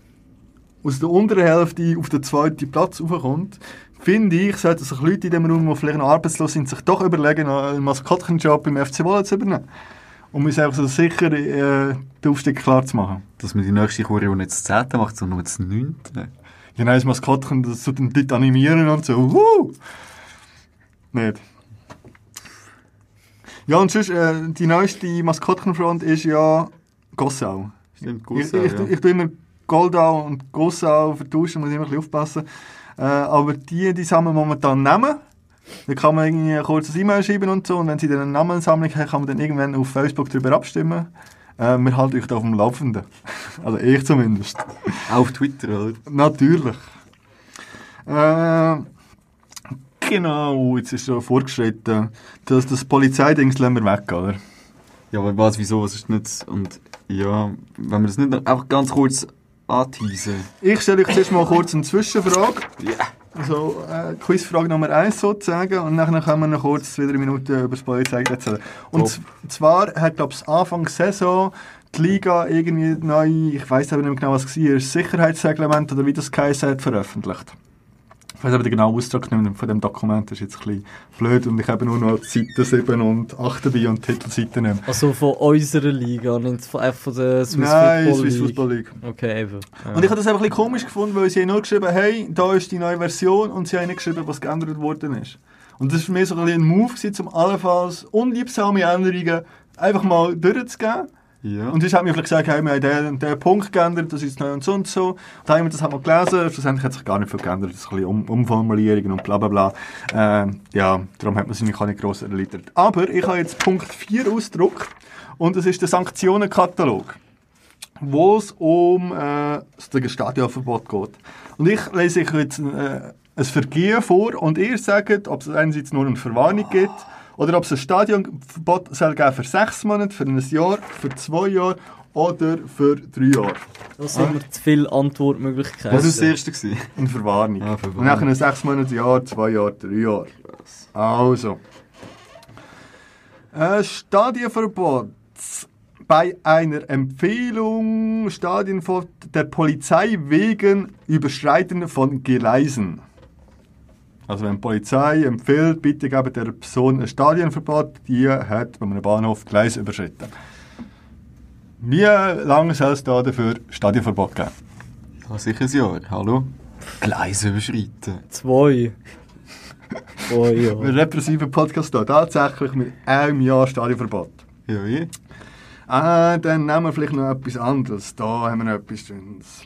aus der unteren Hälfte auf den zweiten Platz raufkommt, finde ich, sollten sich Leute in dem Raum, die vielleicht noch arbeitslos sind, sich doch überlegen, einen Maskottchenjob im FC Wolle zu übernehmen. Um uns einfach so sicher äh, den Aufstieg klar zu machen. Dass man die nächste Choreo nicht das 10. macht, sondern nur das 9. Genau, das Maskottchen, das tut den Leute animieren und so. Wuhu! Nicht. Ja, und sonst, äh, die neueste Maskottchenfront ist ja Gossau. Stimmt, Ich, Gussau, ich, ja. ich, tue immer Goldau und Gossau vertauschen, muss ich immer ein bisschen aufpassen. Äh, aber die, die sammeln momentan Namen. Da kann man irgendwie ein kurzes E-Mail schreiben und so. Und wenn sie dann eine Namensammlung haben, kann man dann irgendwann auf Facebook darüber abstimmen. Äh, wir halten euch da auf dem Laufenden. Also ich zumindest. Auf Twitter, oder? Natürlich. Äh, Genau, jetzt ist schon vorgeschritten. Das, das Polizeidings lassen wir weg, oder? Ja, aber was, wieso, was ist nicht... Und ja, wenn wir das nicht einfach ganz kurz anteasen. Ich stelle euch zuerst mal kurz eine Zwischenfrage. Ja. Also, äh, Quizfrage Nummer 1 sozusagen. Und dann können wir noch kurz wieder eine Minute über das Polizeigesetz erzählen. Und z- zwar hat, glaube ich, Anfang Saison die Liga irgendwie neu, ich weiß aber nicht mehr genau, was es war, Sicherheitsreglement oder wie das geheißen hat, veröffentlicht. Ich weiß aber den genauen Ausdruck nicht von dem Dokument, das ist jetzt ein bisschen blöd und ich habe nur noch die Seiten 7 und 8 dabei und die Titelseiten nicht. Also von unserer Liga, nicht von, einfach von der Swiss Nein, Football Swiss League. Football League. Okay, eben. Ja. Und ich habe das einfach ein bisschen komisch gefunden, weil sie haben nur geschrieben, hey, da ist die neue Version und sie haben nicht geschrieben, was geändert worden ist. Und das war für mich so ein, bisschen ein Move, gewesen, um allenfalls unliebsame Änderungen einfach mal durchzugeben. Ja. Und sonst hat mir vielleicht gesagt, hey, wir haben den den Punkt geändert, das ist neu und so und so. Und dann haben wir das halt mal gelesen, schlussendlich hat sich gar nicht viel geändert, das ist ein bisschen um Umformulierungen und bla bla bla. Ähm, ja, darum hat man sich auch nicht gross erläutert. Aber ich habe jetzt Punkt 4 ausgedruckt und das ist der Sanktionenkatalog wo es um äh, das Stadionverbot geht. Und ich lese euch jetzt äh, ein Vergehen vor und ihr sagt, ob es einerseits nur eine Verwarnung gibt oder ob es ein Stadionverbot soll geben für sechs Monate, für ein Jahr, für zwei Jahre oder für drei Jahre. Da sind wir zu viele Antwortmöglichkeiten. Was war das erste? Gewesen? Eine Verwarnung. Ah, Verwarnung. Und nachher sechs Monate, Jahr, zwei Jahre, drei Jahre. Also. Äh, Stadionverbot. Bei einer Empfehlung Stadionverbot der Polizei wegen Überschreiten von Gleisen. Also wenn die Polizei empfiehlt, bitte geben der Person ein Stadionverbot, die hat bei einem Bahnhof Gleis überschritten. Wie lange soll es da dafür Stadionverbot geben? Ja, sicher ein Jahr. Hallo? Gleise überschreiten. Zwei. Zwei, Ein ja. repressiver Podcast hier, tatsächlich mit einem Jahr Stadionverbot. Ja, wie? Ah, dann nehmen wir vielleicht noch etwas anderes. Da haben wir noch etwas Schönes.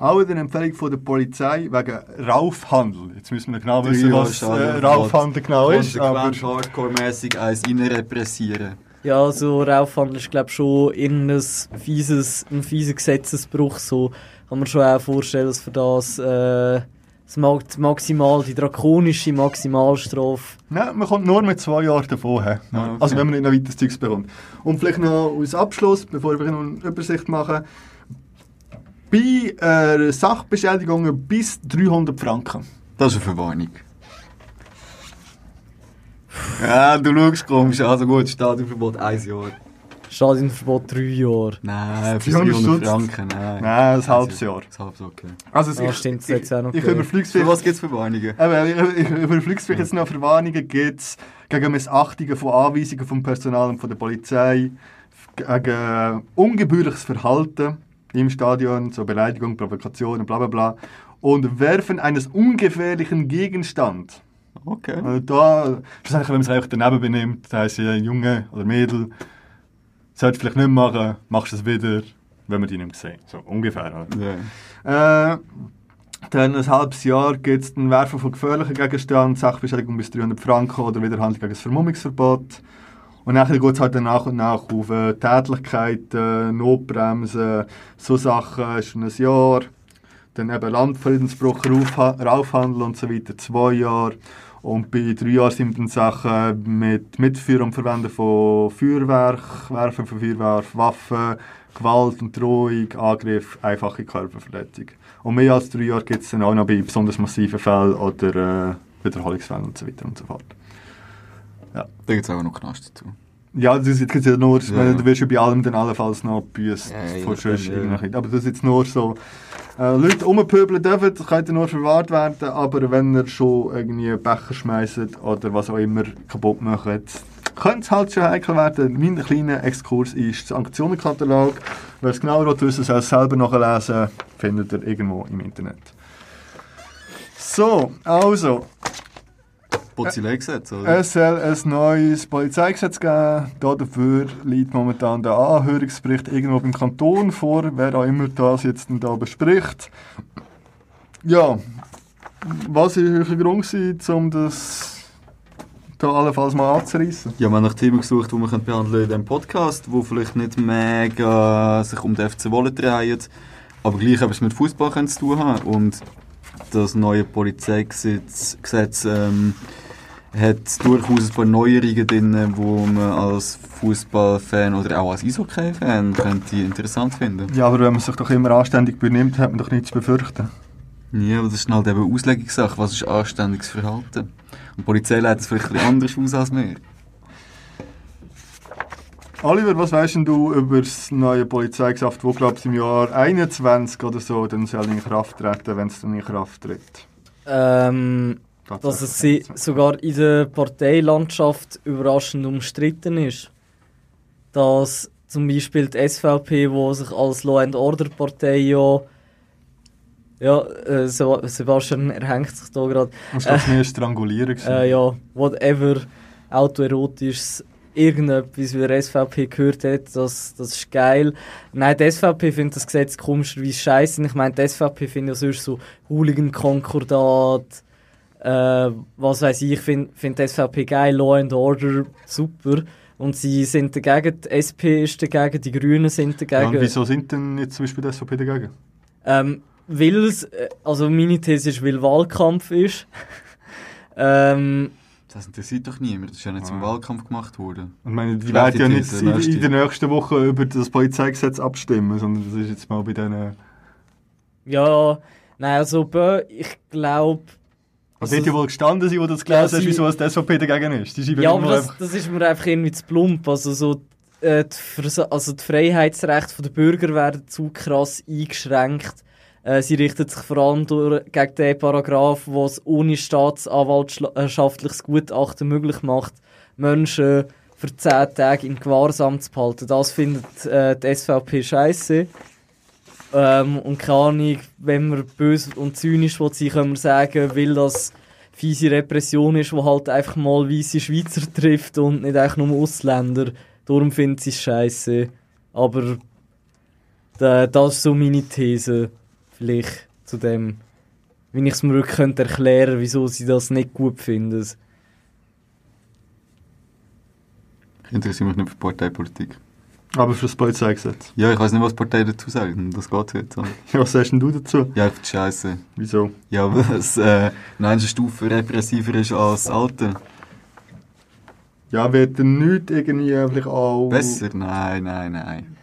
Auch eine Empfehlung von der Polizei wegen Raufhandel. Jetzt müssen wir genau wissen, was äh. Raufhandel genau ist. Aber hardcore-mässig eins reinrepressieren. Ja, also Raufhandel ist glaube schon irgendein fieses, ein fieser Gesetzesbruch. So kann man schon auch vorstellen, dass für das äh, das maximal, die drakonische Maximalstrafe. Nein, man kommt nur mit zwei Jahren davon. okay. Also wenn man nicht noch weiteres Zeugs bekommt. Und vielleicht noch als Abschluss, bevor wir noch eine Übersicht machen. Bei äh, Sachbeschädigungen bis 300 Franken. Das ist eine Verwarnung. Ja, du schaust komisch. Also gut, Stadionverbot ein Jahr. Stadionverbot drei Jahre. Nein, für 300 300 Stutz. Franken, nein. Nein, ein halbes Jahr. Ein halbes, okay. Also Ah, stimmt, das hat's auch noch ich, ich überfliege Für was gibt es Verwarnungen? Eben, ich, ich überfliege es vielleicht jetzt noch Verwarnungen gibt es gegen Missachtungen von Anweisungen vom Personal und von der Polizei, gegen ungebührliches Verhalten im Stadion, so Beleidigung, Provokation und bla bla bla und Werfen eines ungefährlichen Gegenstands. Okay. Also da, schlussendlich, wenn man sich einfach daneben benimmt, das heisst, ein Junge oder Mädel, sollte vielleicht nicht machen, machst du es wieder, wenn wir dich nicht sehen. So ungefähr. Halt. Ja. Äh, dann ein halbes Jahr gibt es den Werfen von gefährlichen Gegenständen, Sachbeschädigung bis 300 Franken oder Widerhandlung gegen das Vermummungsverbot. Und dann geht es halt nach und nach auf äh, Tätlichkeiten, Notbremsen, so Sachen ist ein Jahr. Dann eben Landfriedensbruch, Raufha- Raufhandel und so weiter, zwei Jahre. Und bei drei Jahren sind dann Sachen mit Mitführen und Verwenden von Feuerwerk, Werfen von Feuerwerk, Waffen, Gewalt und Drohung, Angriff, einfache Körperverletzung. Und mehr als drei Jahre gibt es dann auch noch bei besonders massiven Fällen oder äh, Wiederholungsfällen und so weiter und so fort. Da gibt es auch noch Knast dazu. Ja, das ist jetzt ja nur, Ja, ja. du wirst ja bei allem dann allenfalls noch büßt, Ja, ja, vor sonst ja. Aber das ist jetzt nur so, äh, Leute rumpöbeln dürfen, das könnte nur verwahrt werden, aber wenn ihr schon irgendwie Becher schmeißt oder was auch immer kaputt macht, könnte es halt schon heikel werden. Mein kleiner Exkurs ist der Sanktionenkatalog. Wer es genauer wissen, soll es selber nachlesen, findet ihr irgendwo im Internet. So, also, Polizeigesetz, oder? es soll ein neues Polizeigesetz geben. Dafür liegt momentan der Anhörungsbericht irgendwo beim Kanton vor, wer auch immer das jetzt da bespricht. Ja, was war euer Grund, um das da allenfalls mal anzureissen? Ja, wir haben nach Themen gesucht, die wir können behandeln in diesem Podcast, wo vielleicht nicht mega sich um den FC Wolle drehen, aber gleich etwas mit Fußball zu tun haben. Und das neue Polizeigesetz Gesetz, ähm, hat durchaus ein paar Neuerungen drin, wo man als Fußballfan oder auch als Eishockey-Fan könnte interessant finden. Ja, aber wenn man sich doch immer anständig benimmt, hat man doch nichts zu befürchten. Ja, aber das ist halt eben Auslegungssache. Was ist anständiges Verhalten? Und die Polizei leitet es vielleicht ein bisschen anders aus als wir. Oliver, was weißt denn du über das neue Polizeigesetz, das glaubst im Jahr 21 oder so dann soll in Kraft treten, wenn es dann in Kraft tritt? Ähm, dass es sie sogar in der Parteilandschaft überraschend umstritten ist. Dass zum Beispiel die SVP, wo sich als Law and Order Partei ja ja, äh, Seb- Sebastian erhängt sich da gerade. Das war mir strangulieren. Äh, ja, whatever, autoerotisches, irgendetwas, wie der SVP gehört hat, das, das ist geil. Nein, die SVP findet das Gesetz komischerweise scheiße. Ich meine, die SVP findet ja sonst so Hooligan-Konkordat, äh, was weiß ich, finde find die SVP geil, Law and Order, super. Und sie sind dagegen, die SP ist dagegen, die Grünen sind Ja, dagegen. und wieso sind denn jetzt zum Beispiel die SVP dagegen? Ähm, weil es, äh, also meine These ist, weil Wahlkampf ist. ähm, Das interessiert doch niemand. Das ist ja nicht zum Ah. Wahlkampf gemacht worden. Und ich meine, die Schlechte werden ja nicht in, nächste. in der nächsten Woche über das Polizeigesetz abstimmen, sondern das ist jetzt mal bei denen... ja, nein, also ich glaube. Also, hätte ja wohl gestanden sein, wo du das gelesen hast, wieso es die SVP dagegen ist. Die Ja, aber das, einfach- das ist mir einfach irgendwie zu plump. Also, so, äh, die, also die Freiheitsrechte der Bürger werden zu krass eingeschränkt. Äh, sie richtet sich vor allem durch, gegen den Paragraph, der es ohne staatsanwaltschaftliches Gutachten möglich macht, Menschen für 10 Tage in Gewahrsam zu behalten. Das findet äh, die SVP scheiße. Ähm, und keine Ahnung, wenn man böse und zynisch sein, können wir sagen, weil das fiese Repression ist, die halt einfach mal weiße Schweizer trifft und nicht einfach nur Ausländer. Darum findet sie es scheiße. Aber da, das ist so meine These, vielleicht zu dem, wie ich es mir wirklich könnte erklären wieso sie das nicht gut finden. Ich interessiere mich nicht für Parteipolitik. Aber für das Polizeigesetz. Ja, ich weiß nicht, was die Partei dazu sagt. Das geht jetzt. so. Ja, was sagst denn du dazu? Ja, ich finde Scheiße. Wieso? Ja, weil es äh, in einer Stufe repressiver ist als das Alte. Ja, wird denn nichts irgendwie vielleicht auch... Besser? Nein, nein, nein.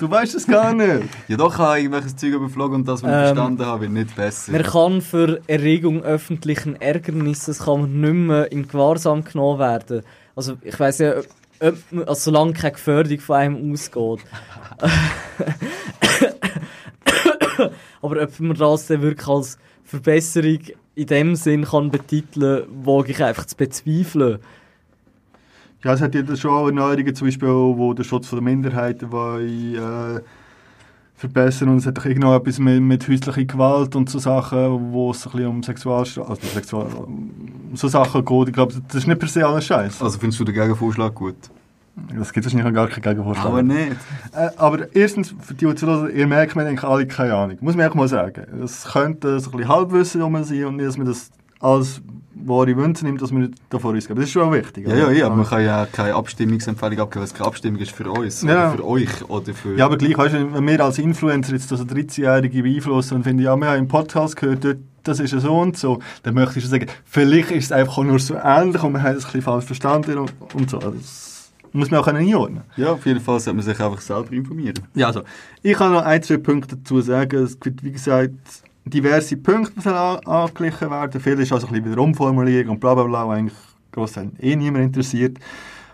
Du weißt es gar nicht. Ja, doch, ich habe irgendwelches Zeug überflogen und das, was ich Ähm, verstanden habe, wird nicht besser. Man kann für Erregung öffentlichen Ärgernisses kann man nicht mehr in Gewahrsam genommen werden. Also ich weiß ja, ob, also solange keine Gefährdung von einem ausgeht. Aber ob man das dann wirklich als Verbesserung in dem Sinn kann betiteln, wage ich einfach zu bezweifeln. Ja, es hat ja schon auch Erneuerungen, zum Beispiel, wo der Schutz der Minderheiten wollen, äh, verbessern und es hat doch irgendwo etwas mit, mit häuslicher Gewalt und so Sachen, wo es ein bisschen um Sexualstraf... Also Sexual... um so Sachen geht. Ich glaube, das ist nicht per se alles Scheiß. Also findest du den Gegenvorschlag gut? Das gibt wahrscheinlich auch gar keinen Gegenvorschlag. Aber nicht. Äh, aber erstens, für die, die zuhören, ihr merkt, wir haben eigentlich alle keine Ahnung. Muss man einfach mal sagen. Es könnte so ein bisschen Halbwissen rum sein und nicht, dass man das als wahre Wünsche nimmt, dass wir davor ausgeben. Das ist schon auch wichtig. Ja, ja, ja, aber man kann ja keine Abstimmungsempfehlung abgeben, weil es keine Abstimmung ist für uns. Ja. Oder für euch. Oder für... Ja, aber gleich, weißt du, wenn wir als Influencer jetzt also 13-Jährige beeinflussen und finden, ja, wir haben im Podcast gehört, dort, das ist ja so und so, dann möchte ich schon sagen, vielleicht ist es einfach nur so ähnlich und wir haben es ein bisschen falsch verstanden und, und so. Das muss man auch können einordnen ja, auf jeden Fall sollte man sich einfach selber informieren. Ja, also, ich kann noch ein, zwei Punkte dazu sagen. Es gibt, wie gesagt, diverse Punkte, an, angeglichen werden. Viel ist also ein bisschen wieder Umformulierung und bla bla bla, wo eigentlich großteils eh niemand interessiert.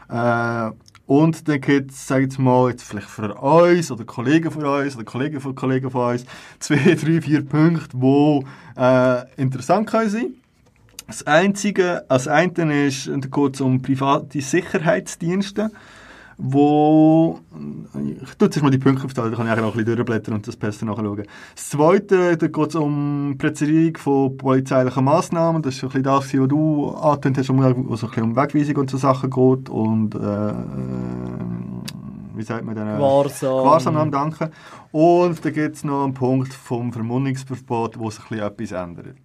Äh, und dann gibt es, ich jetzt mal, jetzt vielleicht für uns oder Kollegen von uns oder Kollegen von Kollegen von uns, zwei, drei, vier Punkte, die äh, interessant können sein Das Einzige, als eine ist, da geht es um private Sicherheitsdienste wo ich tue jetzt mal die Punkte aufzählen, dann kann ich auch ein bisschen durchblättern und das besser nachschauen. Das Zweite, da geht es um Präzisierung von polizeilichen Massnahmen. Das ist ein bisschen das, was du angetönt hast, wo es ein bisschen um Wegweisung und so Sachen geht und äh, wie sagt man denn? Gewahrsam. Gewahrsam, danke. Und dann gibt es noch einen Punkt vom Vermummungsverbot, wo sich ein bisschen etwas ändert.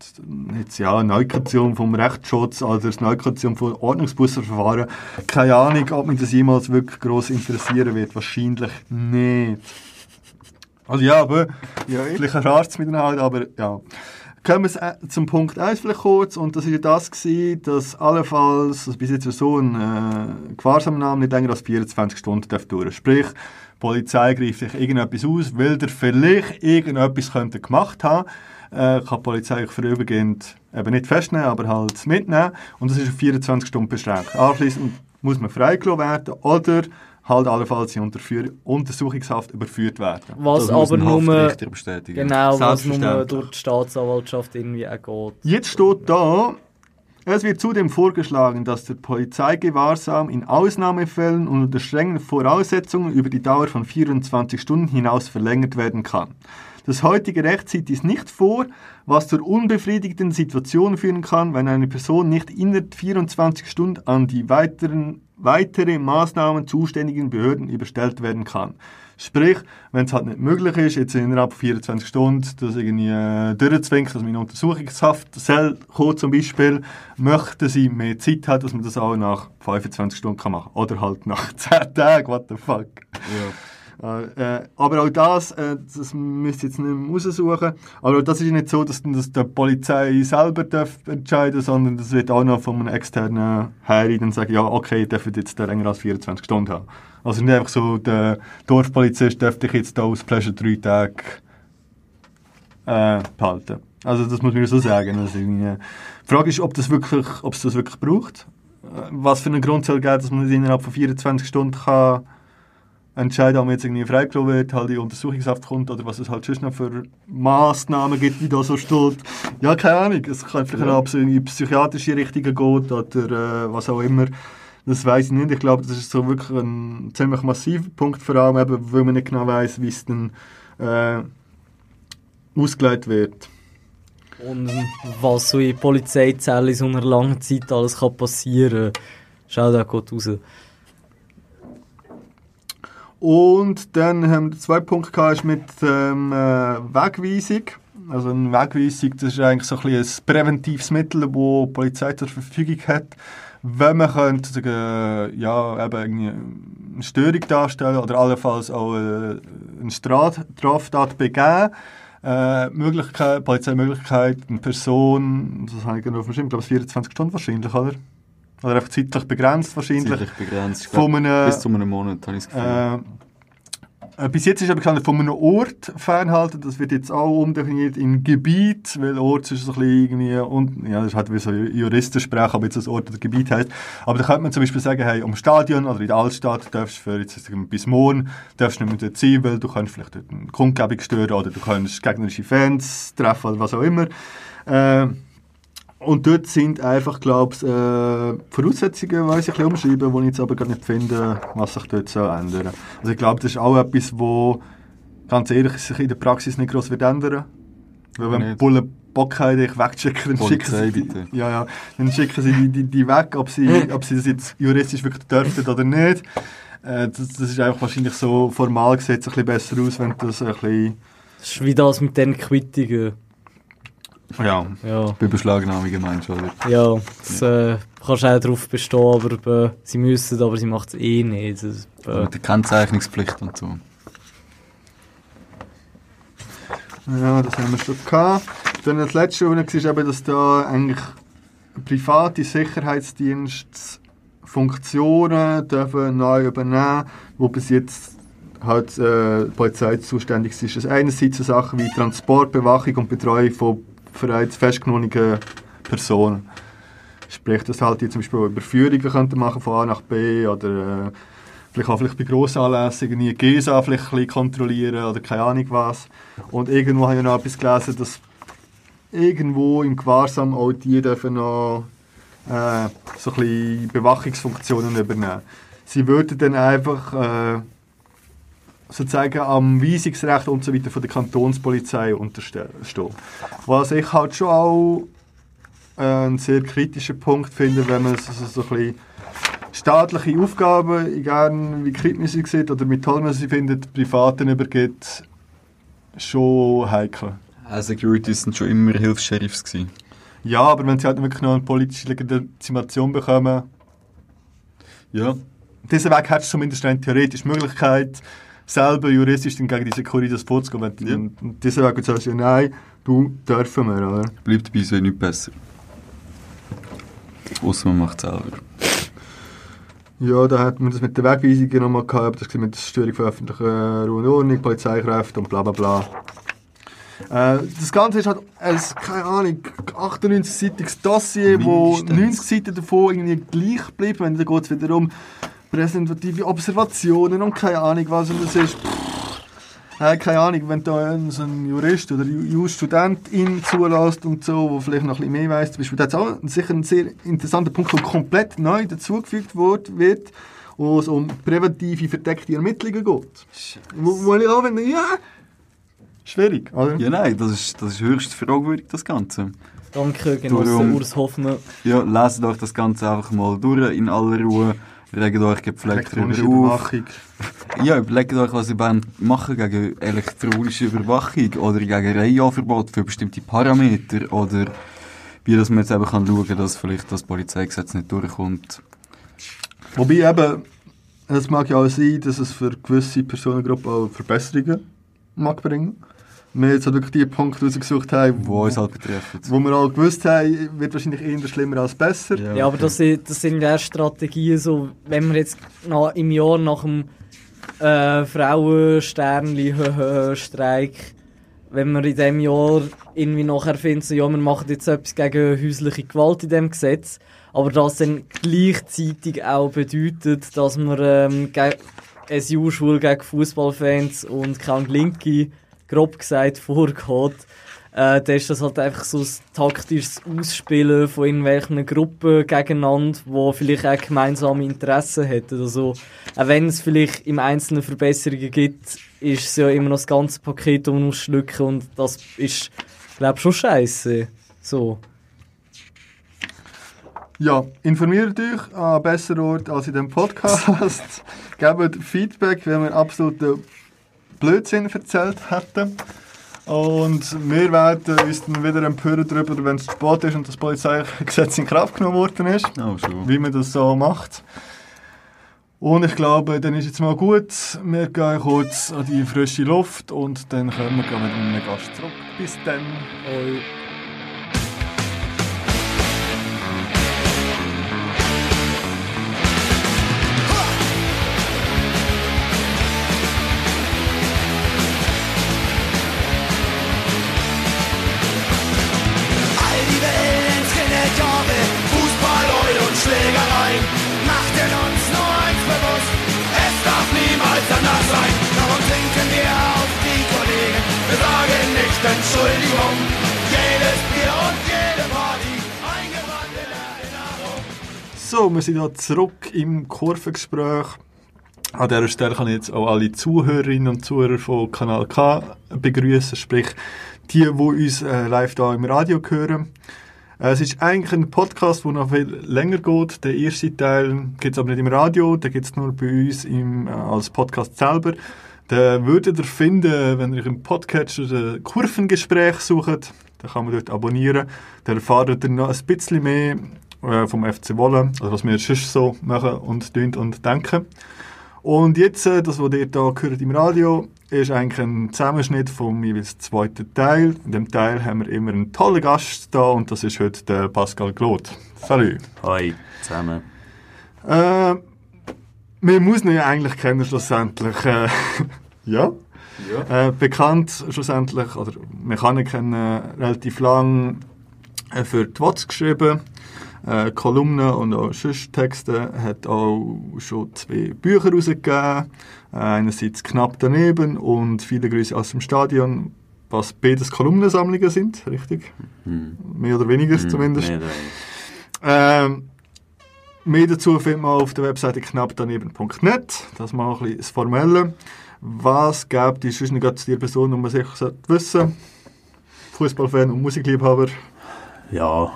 Jetzt ja, eine Neukation vom Rechtsschutz, also eine Neukation vom Ordnungsbusserverfahren. Keine Ahnung, ob mich das jemals wirklich gross interessieren wird. Wahrscheinlich nicht. Also ja, aber Ja, vielleicht erfahrt es miteinander, aber ja. Kommen wir äh, zum Punkt 1 vielleicht kurz, und das war ja das, gewesen, dass allenfalls, also bis jetzt so ein äh, Gewahrsamnahme nicht länger als 24 Stunden darf dauern. Sprich, die Polizei greift sich irgendetwas aus, weil der vielleicht irgendetwas könnte gemacht haben, äh, kann die Polizei euch vorübergehend eben nicht festnehmen, aber halt mitnehmen, und das ist auf 24 Stunden beschränkt. Anschließend muss man freigelassen werden oder halt allenfalls in Unterführ Untersuchungshaft überführt werden. Was aber nur, genau, was nur durch die Staatsanwaltschaft irgendwie auch geht. Jetzt steht da, es wird zudem vorgeschlagen, dass der Polizeigewahrsam in Ausnahmefällen und unter strengen Voraussetzungen über die Dauer von 24 Stunden hinaus verlängert werden kann. Das heutige Recht sieht dies nicht vor, was zur unbefriedigenden Situation führen kann, wenn eine Person nicht innerhalb 24 Stunden an die weiteren, weitere Maßnahmen zuständigen Behörden überstellt werden kann. Sprich, wenn es halt nicht möglich ist, jetzt innerhalb von 24 Stunden das irgendwie äh, durchzwingen, dass man in Untersuchungshaft soll kommen zum Beispiel, möchten sie mehr Zeit haben, dass man das auch nach 25 Stunden kann machen Oder halt nach 10 Tagen, what the fuck. Ja. Äh, aber auch das, äh, das müsst ihr jetzt nicht mehr raussuchen. Aber das ist nicht so, dass das die Polizei selber darf entscheiden sondern das wird auch noch von einem externen Heiri dann sagen, ja, okay, ihr dürft jetzt länger als 24 Stunden haben. Also nicht einfach so, der Dorfpolizist darf dich jetzt da aus Pleasure drei Tage äh, behalten. Also das muss man so sagen. Also, irgendwie- die Frage ist, ob es das wirklich braucht. Äh, Was für einen Grund soll geben, dass man nicht innerhalb von 24 Stunden kann entscheiden, ob man jetzt irgendwie freigelassen wird, halt in Untersuchungshaft kommt oder was es halt sonst noch für Massnahmen gibt, wie da so steht. Ja, keine Ahnung. Es kann vielleicht Ja. auch in die psychiatrische Richtung gehen oder äh, was auch immer. Das weiß ich nicht. Ich glaube, das ist so wirklich ein ziemlich massiver Punkt, vor allem eben, weil man nicht genau weiß, wie es dann äh, ausgelegt wird. Und was so in Polizeizellen in so einer langen Zeit alles kann passieren kann. Schau da gut raus. Und dann haben wir zwei Punkte gehabt, ist mit ähm, äh, Wegweisung. Also eine Wegweisung, das ist eigentlich so ein, ein präventives Mittel, das die Polizei zur Verfügung hat. Wenn man könnte, sagen, ja, eben eine Störung darstellen oder allenfalls auch äh, eine Straf Straftat begehen. Äh, Möglichkeit, Polizeimöglichkeit, eine Person, das habe ich genau verschrieben, ich glaube es 24 Stunden wahrscheinlich, oder? Oder einfach zeitlich begrenzt wahrscheinlich. Zeitlich begrenzt. Von einem- bis zu einem Monat, habe ich das Gefühl. Äh, bis jetzt ist aber bekannt von einem Ort fernhalten. Das wird jetzt auch umdefiniert in Gebiet, weil Ort ist so ein bisschen irgendwie, und, ja, das halt wie so Juristensprache, aber jetzt das Ort oder Gebiet heißt. Aber da könnte man zum Beispiel sagen, hey, am Stadion oder in der Altstadt darfst du für jetzt bis morgen darfst du nicht mehr dort sein, weil du kannst vielleicht dort eine Kundgebung stören oder du kannst gegnerische Fans treffen oder was auch immer. Äh, und dort sind einfach, glaube ich, äh, Voraussetzungen, weiss ich, ein bisschen umschreiben, die ich jetzt aber gar nicht finde, was sich dort so ändern Also ich glaube, das ist auch etwas, wo ganz ehrlich sich in der Praxis nicht groß wird ändern. Weil wenn. Bullen Bock haben, dich wegzuschicken, dann schicken sie die, bitte. ja, ja, dann schicken sie die, die, die weg, ob sie, ob sie das jetzt juristisch wirklich dürften oder nicht. Äh, das, das ist einfach wahrscheinlich so formal gesetzt ein bisschen besser aus, wenn du das ein bisschen... Das ist wie das mit den Quittungen. Ja, Ja, Bei Beschlagnahmungen meinst du, oder? ja das äh, kannst du auch darauf bestehen, aber äh, sie müssen, aber sie macht es eh nicht. Das, äh, Mit der Kennzeichnungspflicht und so. Ja, das haben wir schon gehabt. Dann das letzte, was ich war, eben, dass da eigentlich private Sicherheitsdienstfunktionen dürfen neu übernehmen, wo bis jetzt halt äh, die Polizei zuständig ist. Das einerseits so Sachen wie Transport, Bewachung und Betreuung von bereits festgenommenen Personen. Sprich, dass halt zum Beispiel Überführungen könnten machen von A nach B oder äh, vielleicht auch vielleicht bei Grossanlässen irgendwie GESA vielleicht ein kontrollieren oder keine Ahnung was. Und irgendwo habe ich noch etwas gelesen, dass irgendwo im Gewahrsam auch die dürfen noch äh, so ein bisschen Bewachungsfunktionen übernehmen. Sie würden dann einfach äh, sozusagen am Weisungsrecht und so weiter von der Kantonspolizei unterstehen. Was ich halt schon auch äh, einen sehr kritischen Punkt finde, wenn man so, so, ein bisschen staatliche Aufgaben, egal wie kritisch man sie sieht oder wie toll man sie findet, Privaten übergibt, schon heikel. Äh, Securities sind schon immer Hilfs-Sheriffs gewesen. Ja, aber wenn sie halt wirklich noch eine politische Legitimation bekommen, Ja. diesen Weg hättest du zumindest eine theoretische Möglichkeit, selber juristisch dann gegen diese Corridas vorzugehen. Wenn Ja. und diese sagen, sagst du, ja, nein, du dürfen wir, oder? Bleibt dabei, so nicht besser. Außer man macht es selber. Ja, da hat man das mit der Wegweisung nochmal gehabt, das mit der Störung von öffentlicher Ruhe und Ordnung, Polizeikräfte und bla bla bla. Äh, das Ganze ist halt ein, keine Ahnung, 98-seitiges Dossier, wo Mindestens. 90 Seiten davon irgendwie gleich bleiben. Wenn dann geht es wieder um präsentative Observationen und keine Ahnung was und das ist. Pff, äh, keine Ahnung, wenn da so ein Jurist oder Ju- Just-Student ihn zulässt und so, wo vielleicht noch ein bisschen mehr weiss, zum Beispiel, da hat auch sicher ein sehr interessanter Punkt, der komplett neu dazugefügt wird, wird wo es um präventive, verdeckte Ermittlungen geht. Wo, wo ich auch finde, ja, schwierig, oder? Ja, nein, das ist, das ist höchst fragwürdig, das Ganze. Danke, Genosse Darum- Urs Hoffner. Ja, lest euch das Ganze einfach mal durch, in aller Ruhe. Regt euch Elektronische darüber auf. Überwachung. Ja, überlegt euch, was ihr machen gegen elektronische Überwachung oder gegen Reihenverbot für bestimmte Parameter oder wie dass man jetzt eben kann schauen kann, dass vielleicht das Polizeigesetz nicht durchkommt. Wobei eben, es mag ja auch sein, dass es für gewisse Personengruppen auch Verbesserungen mag bringen. Wir jetzt halt wirklich die Punkte rausgesucht haben, Wo uns halt betreffen. wo wir auch gewusst haben, wird wahrscheinlich eher schlimmer als besser. Ja, aber das sind, das sind ja Strategien, so, wenn wir jetzt nach, im Jahr nach dem äh, Frauensternli-Streik, wenn wir in diesem Jahr irgendwie nachher finden, so, ja, wir machen jetzt etwas gegen häusliche Gewalt in diesem Gesetz, aber das dann gleichzeitig auch bedeutet, dass man ähm, ge- SU-Schule gegen Fußballfans und keine Linke, grob gesagt, vorgeht, äh, dann ist das halt einfach so ein taktisches Ausspielen von irgendwelchen Gruppen gegeneinander, die vielleicht auch gemeinsame Interessen hätten. Also, auch wenn es vielleicht im Einzelnen Verbesserungen gibt, ist es ja immer noch das ganze Paket, das man muss schlucken und das ist, glaube ich, schon scheiße. So. Ja, informiert euch an besseren Ort als in diesem Podcast. Gebt Feedback, wenn wir absoluten Blödsinn erzählt hätten. Und wir werden uns dann wieder empören darüber, wenn es zu spät ist und das Polizeigesetz in Kraft genommen worden ist. Oh, schon. wie man das so macht. Und ich glaube, dann ist jetzt mal gut. Wir gehen kurz an die frische Luft und dann kommen wir gehen mit einem Gast zurück. Bis dann. All nicht Entschuldigung. Jedes Bier und jede Party eingebrannt in Erinnerung. So, wir sind hier zurück im Kurvengespräch. An dieser Stelle kann ich jetzt auch alle Zuhörerinnen und Zuhörer von Kanal K begrüßen, sprich die, die uns äh, live da im Radio hören. Äh, es ist eigentlich ein Podcast, der noch viel länger geht. Der erste Teil gibt es aber nicht im Radio, den gibt es nur bei uns im, äh, als Podcast selber. Den würdet ihr finden, wenn ihr im Podcatcher ein Kurvengespräch sucht. Den kann man dort abonnieren. Da erfahrt ihr noch ein bisschen mehr äh, vom FC Wolle, also was wir sonst so machen und tun und denken. Und jetzt, äh, das, was ihr hier hört im Radio, ist eigentlich ein Zusammenschnitt vom jeweils zweiten Teil. In dem Teil haben wir immer einen tollen Gast da und das ist heute der Pascal Glot. Salut. Hoi zusammen. Äh, wir müssen ihn ja eigentlich kennen schlussendlich. Äh, ja. Äh, bekannt schlussendlich, oder wir kann ihn kennen, relativ lang äh, für die WOTS geschrieben, äh, Kolumnen und auch sonst Texte, hat auch schon zwei Bücher herausgegeben, äh, einerseits «Knapp daneben» und «Viele Grüße aus dem Stadion», was beides Kolumnensammlungen sind, richtig? Hm. Mehr oder weniger zumindest. Mehr oder weniger. Ähm, mehr dazu findet man auf der Webseite knappdaneben.net. Das mal ein bisschen das Formelle. Was gibt es sonst noch zu dir Person, die man sicher sollte wissen Fußballfan und Musikliebhaber. Ja,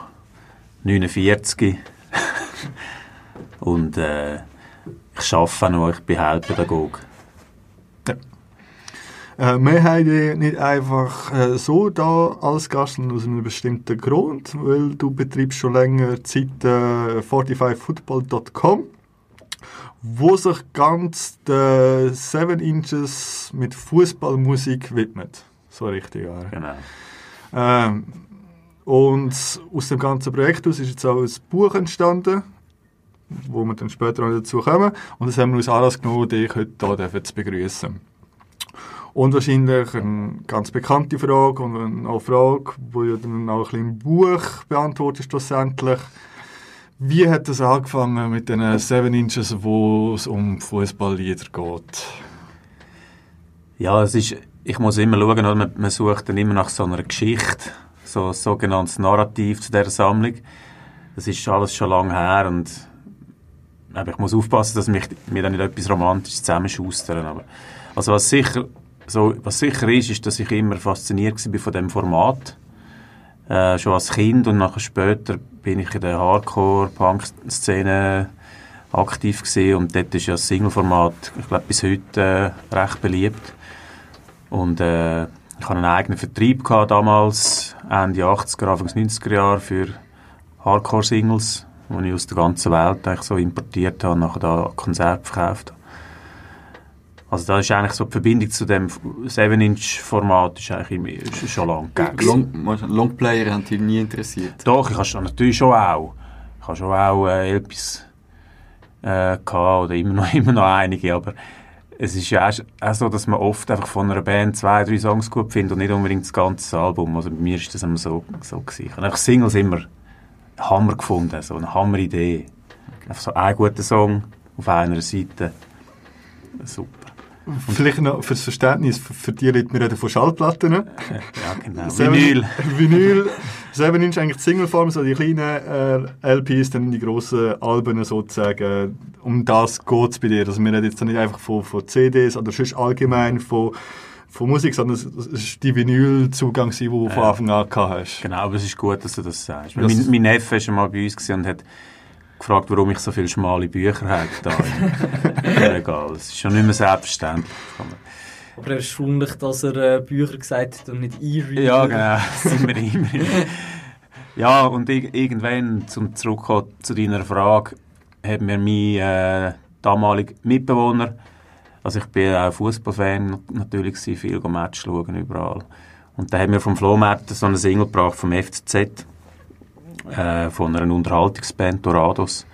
49. Und äh, ich arbeite noch, ich bin Heilpädagoge. Äh, wir haben dich nicht einfach äh, so da als Gast, sondern aus einem bestimmten Grund, weil du betreibst schon länger die Seite 45football.com, wo sich ganz den 7 Inches mit Fußballmusik widmet. So richtig, ja. Genau. Ähm, und aus dem ganzen Projekt aus ist jetzt auch ein Buch entstanden, wo wir dann später noch dazu kommen. Und das haben wir uns Anlass genommen, dich heute hier zu begrüßen. Und wahrscheinlich eine ganz bekannte Frage und eine Frage, die ja dann auch ein bisschen im Buch beantwortet schlussendlich. Wie hat es angefangen mit den Seven Inches, wo es um Fußballlieder geht? Ja, es ist, ich muss immer schauen? Man, man sucht dann immer nach so einer Geschichte, so ein sogenanntes Narrativ zu dieser Sammlung. Das ist alles schon lange her und aber ich muss aufpassen, dass mich, mir dann nicht etwas Romantisches zusammenschustern. Aber, also was sicher, so, was sicher ist, ist, dass ich immer fasziniert war von dem Format. Äh, schon als Kind und nachher später bin ich in der Hardcore-Punk-Szene aktiv gewesen und dort ist ja das Single-Format, ich glaube, bis heute äh, recht beliebt. Und äh, ich hatte einen eigenen Vertrieb gehabt damals, Ende 80er, Anfang 90er Jahre für Hardcore-Singles, die ich aus der ganzen Welt eigentlich so importiert habe und nachher da Konzerte verkauft habe. Also da ist eigentlich so die Verbindung zu dem 7-Inch-Format ist eigentlich schon lange gegeben. Long, Longplayer haben dich nie interessiert. Doch, ich habe natürlich schon auch. Ich habe schon auch äh, etwas äh, gehabt, oder immer noch, immer noch einige, aber es ist ja auch, so, dass man oft einfach von einer Band zwei, drei Songs gut findet und nicht unbedingt das ganze Album. Also bei mir ist das immer so, so gewesen. Ich habe einfach Singles immer Hammer gefunden, so eine Hammer-Idee. Einfach so ein guter Song auf einer Seite. Super. Vielleicht noch fürs Verständnis, für, für die Leute, wir reden von Schallplatten. Ja, genau. Vinyl. Vinyl. 7 Inch eigentlich die Singleform, so die kleinen äh, LPs, dann die grossen Alben sozusagen. Um das geht es bei dir. Also wir reden jetzt nicht einfach von, von CDs oder sonst allgemein von, von Musik, sondern es ist die Vinyl-Zugang, den du von Anfang an hast. Genau, aber es ist gut, dass du das sagst. Das- mein, mein Neffe war schon mal bei uns und hat gefragt, warum ich so viele schmale Bücher habe da im Regal. Das ist schon nicht mehr selbstverständlich. Aber erstaunlich, dass er äh, Bücher gesagt hat und nicht E-Reader. Ja, genau. Das sind wir immer. Ja, und ir- irgendwann, zum zurückkommen zu deiner Frage, hat mir mein äh, damaliger Mitbewohner, also ich bin auch Fußballfan natürlich viel Match schauen überall. Und da hat mir vom Flohmarkt so eine Single gebracht vom FCZ, äh, von einer Unterhaltungsband Dorados,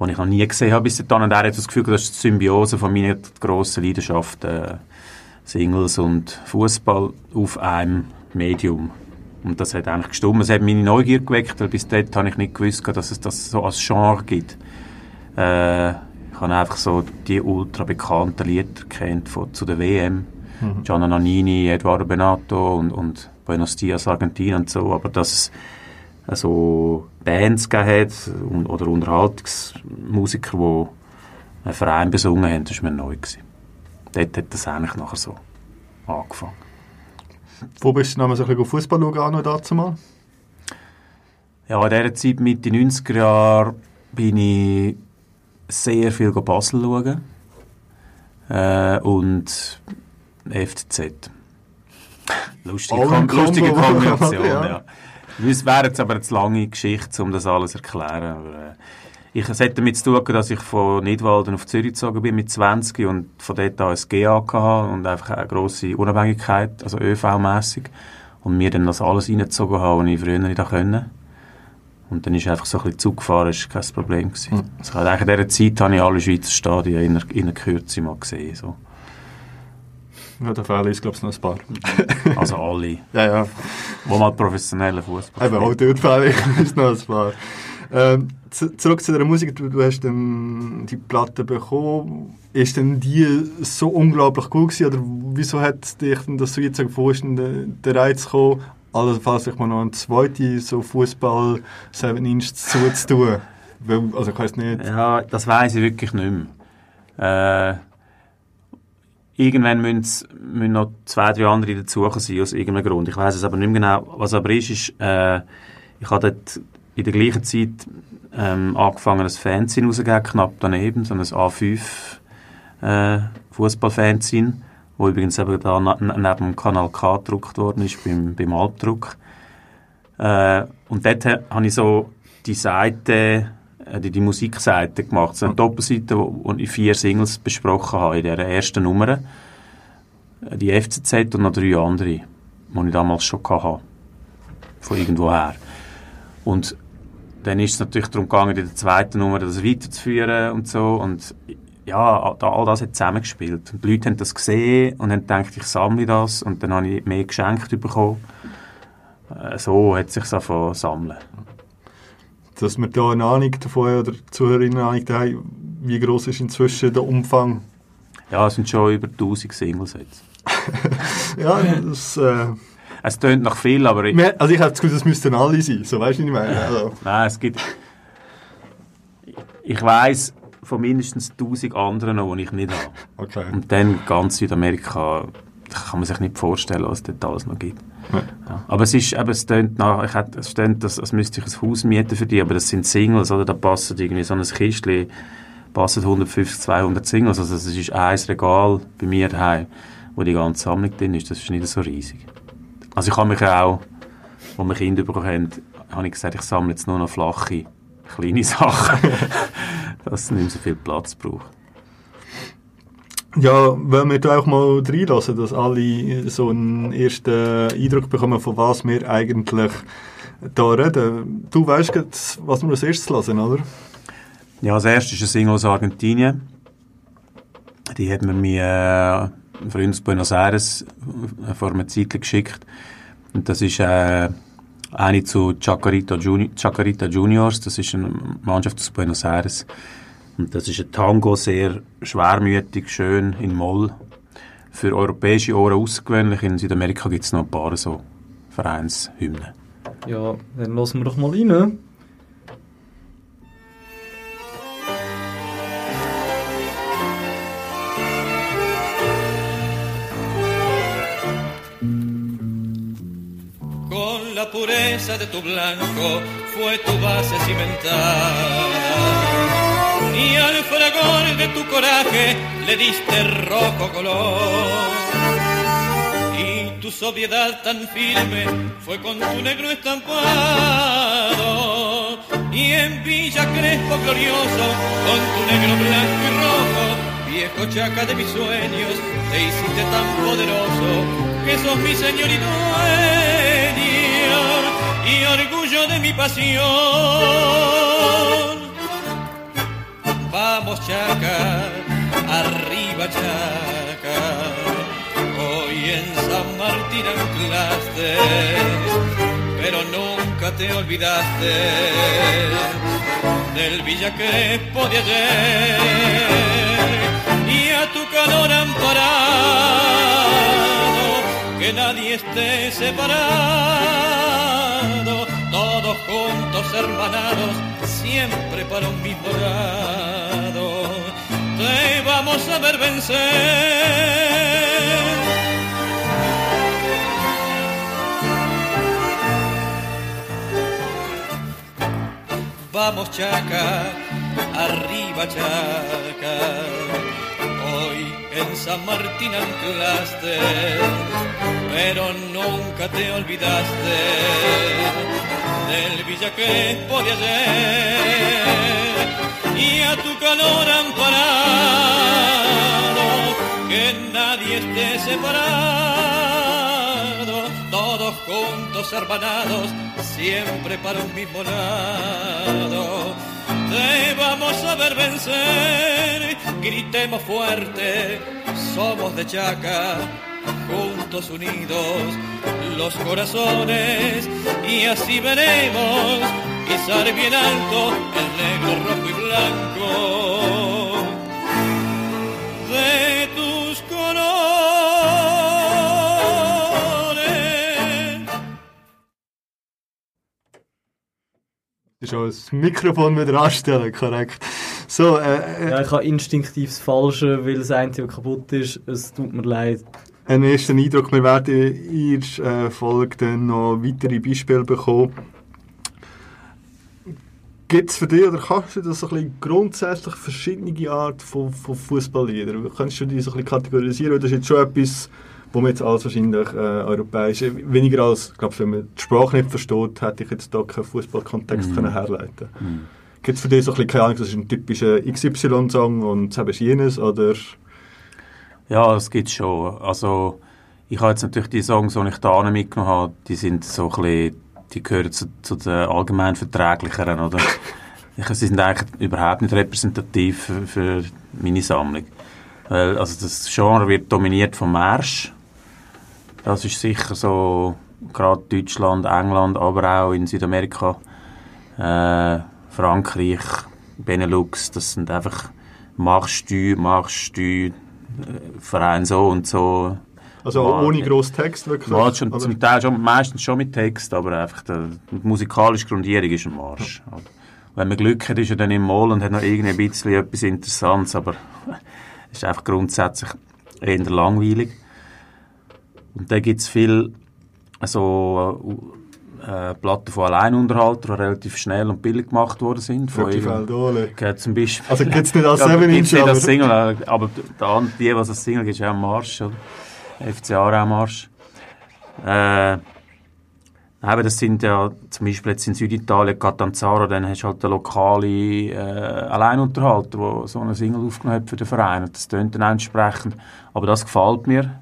die ich noch nie gesehen habe bis dahin. Und er hat das Gefühl, das ist die Symbiose von meiner grossen Leidenschaft, äh, Singles und Fußball auf einem Medium. Und das hat eigentlich gestimmt. Es hat meine Neugier geweckt, weil bis dort habe ich nicht gewusst, dass es das so als Genre gibt. Äh, ich habe einfach so die ultra bekannten Lieder kennt von, zu der WM. Gianna Nannini, Eduardo Benato und, und Buenos Dias Argentina und so. Aber dass also Bands gegeben hat oder Unterhaltungsmusiker, die einen Verein besungen haben, das war mir neu. Gewesen. Dort hat das eigentlich nachher so angefangen. Wo bist du so ein bisschen Fußball schauen, dazu mal? Ja, in dieser Zeit, Mitte 90er Jahre, bin ich sehr viel go Basel schauen. Äh, und FCZ. Lustige, Kom lustige Kombination, Ja. ja. Es wäre jetzt aber eine zu lange Geschichte, um das alles zu erklären. Aber, äh, ich, es hat damit zu tun, dass ich von Nidwalden auf Zürich gezogen bin mit 20 und von dort an ein GA hatte und einfach eine grosse Unabhängigkeit, also ÖV-mässig. Und mir dann das alles reingezogen habe, was ich früher nicht konnte. Und dann ist einfach so ein bisschen Zug gefahren, ist kein Problem gewesen. Hm. Also eigentlich in dieser Zeit habe ich alle Schweizer Stadien in einer, in einer Kürze mal gesehen. So. Ja, da fehlen uns, glaube ich, noch ein paar. Also alle, Ja, ja. die mal professionellen Fußball Eben, auch dort fehlen uns noch ein paar. Ähm, zu- zurück zu der Musik, du, du hast dann die Platte bekommen. Ist denn die so unglaublich gut gewesen, oder wieso hat dich denn das so jetzt wo ist der, der Reiz gekommen, allenfalls vielleicht mal noch eine zweite so Fußball 7 Inch zuzutun? Also ich weiß nicht. Ja, das weiß ich wirklich nicht mehr. Äh, irgendwann müssen, noch zwei, drei andere dazukommen sein, aus irgendeinem Grund. Ich weiß es aber nicht mehr genau. Was aber ist, ist, äh, ich habe dort in der gleichen Zeit ähm, angefangen, ein Fanzine rauszugeben, knapp daneben, so ein A5 äh, Fußball-Fanzine, wo übrigens eben da neben dem Kanal K gedruckt worden ist, beim, beim Albdruck. Äh, und dort ha- habe ich so die Seite die, die Musikseite gemacht. So eine Doppelseite, wo, wo ich vier Singles besprochen habe in der ersten Nummer. Äh, Die FCZ und noch drei andere, die ich damals schon hatte. Von irgendwoher. Und dann ist es natürlich darum gegangen, in der zweiten Nummer das weiterzuführen und so. Und ja, all das hat zusammengespielt. Und die Leute haben das gesehen und haben gedacht, ich sammle das. Und dann habe ich mehr geschenkt bekommen. Äh, So hat es sich angefangen sammeln. Dass wir da eine Ahnung davon haben, oder Zuhörerinnen eine Ahnung haben, wie groß ist inzwischen der Umfang. Ja, es sind schon über 1000 Singles jetzt. Ja, das, äh, Es tönt nach viel, aber ich, also ich habe das Gefühl, das müssten alle sein, so weißt du, was ich meine. Also, nein, es gibt... Ich weiss von mindestens 1000 anderen noch, die ich nicht habe. okay. Und dann ganz Südamerika, da kann man sich nicht vorstellen, was es dort alles noch gibt. Ja. Aber es ist, eben, es tönt nach, ich hätte, es tönt, als, als müsste ich ein Haus mieten für die, aber das sind Singles, oder? Da passen irgendwie so ein Kistchen, passen 150, 200 Singles, also es ist ein Regal bei mir daheim, wo die ganze Sammlung drin ist, das ist nicht so riesig. Also ich habe mich auch, als wir Kinder bekommen haben, habe ich gesagt, ich sammle jetzt nur noch flache, kleine Sachen, dass es nicht so viel Platz braucht. Ja, wollen wir da auch mal reinlassen, dass alle so einen ersten Eindruck bekommen, von was wir eigentlich da reden. Du weißt was wir als erstes lassen, oder? Ja, als erstes ist eine Single aus Argentinien. Die hat mir mir äh, ein Freund aus Buenos Aires äh, vor einer Zeit geschickt. Und das ist äh, eine zu Chacarita, Juni Chacarita Juniors. Das ist eine Mannschaft aus Buenos Aires. Und das ist ein Tango, sehr schwermütig, schön in Moll. Für europäische Ohren außergewöhnlich. In Südamerika gibt es noch ein paar so Vereinshymnen. Ja, dann lassen wir doch mal rein. Pureza de tu blanco fue tu base cimentada. Y al fragor de tu coraje le diste rojo color. Y tu sobriedad tan firme fue con tu negro estampado. Y en Villa Crespo glorioso, con tu negro blanco y rojo, viejo chaca de mis sueños, te hiciste tan poderoso que sos mi señor y dueño y orgullo de mi pasión. Vamos chaca, arriba chaca, hoy en San Martín anclaste, pero nunca te olvidaste del Villa Crespo de ayer. Y a tu calor amparado, que nadie esté separado, todos juntos hermanados, siempre para un mismo lado, te vamos a ver vencer. Vamos Chaca, arriba Chaca, en San Martín anclaste, pero nunca te olvidaste del Villa Crespo de ayer y a tu calor amparado, que nadie esté separado, todos juntos hermanados, siempre para un mismo lado. Te vamos a ver vencer, gritemos fuerte, somos de Chaca, juntos unidos los corazones y así veremos izar bien alto el negro, rojo y blanco Auch das Mikrofon wieder anstellen, korrekt. So, äh, Ja, äh, ich habe instinktiv das Falsche, weil das eine kaputt ist. Es tut mir leid. einen ersten Eindruck. Wir werden in der äh, Folge dann noch weitere Beispiele bekommen. Gibt es für dich oder kannst du das so ein bisschen grundsätzlich verschiedene Art von, von Fußballliedern? Kannst du die so ein bisschen kategorisieren? Oder Das ist jetzt schon etwas, wo man jetzt alles wahrscheinlich äh, europäisch, weniger als, ich glaube, wenn man die Sprache nicht versteht, hätte ich jetzt da keinen Fußballkontext Mhm. können herleiten Gibt es für dich so ein bisschen, keine Ahnung, das ist ein typischer XY-Song und das ist jenes, oder? Ja, das gibt es schon. Also, ich habe jetzt natürlich die Songs, die ich da mitgenommen habe, die sind so ein bisschen, die gehören zu, zu den allgemein verträglicheren, oder? Ich, sie sind eigentlich überhaupt nicht repräsentativ für, für meine Sammlung. Weil, also das Genre wird dominiert vom Marsch. Das ist sicher so, gerade Deutschland, England, aber auch in Südamerika, äh, Frankreich, Benelux, das sind einfach Marschsteuer, Marschsteuer, äh, Verein so und so. Also War- ohne grossen Text wirklich? Ja, schon, zum Teil schon, meistens schon mit Text, aber einfach der, die musikalische Grundierung ist ein Marsch. oder? Wenn man Glück hat, ist er dann im Moll und hat noch irgendwie ein bisschen etwas Interessantes, aber es ist einfach grundsätzlich eher langweilig. Und dann gibt es viel also, äh, Platten von Alleinunterhaltern, die relativ schnell und billig gemacht worden sind. Von. Ja, zum Beispiel. Also gibt's nicht als Ja, 7 gibt's Inch, nicht als aber- Single, äh, aber die, was als Single gibt, ist ja ein Marsch, oder? FC Aarau Marsch. Äh, eben, das sind ja, zum Beispiel jetzt in Süditalien, Catanzaro, dann hast du halt den lokalen äh, Alleinunterhalter, der so eine Single aufgenommen hat für den Verein. Und das tönt dann auch entsprechend. Aber das gefällt mir.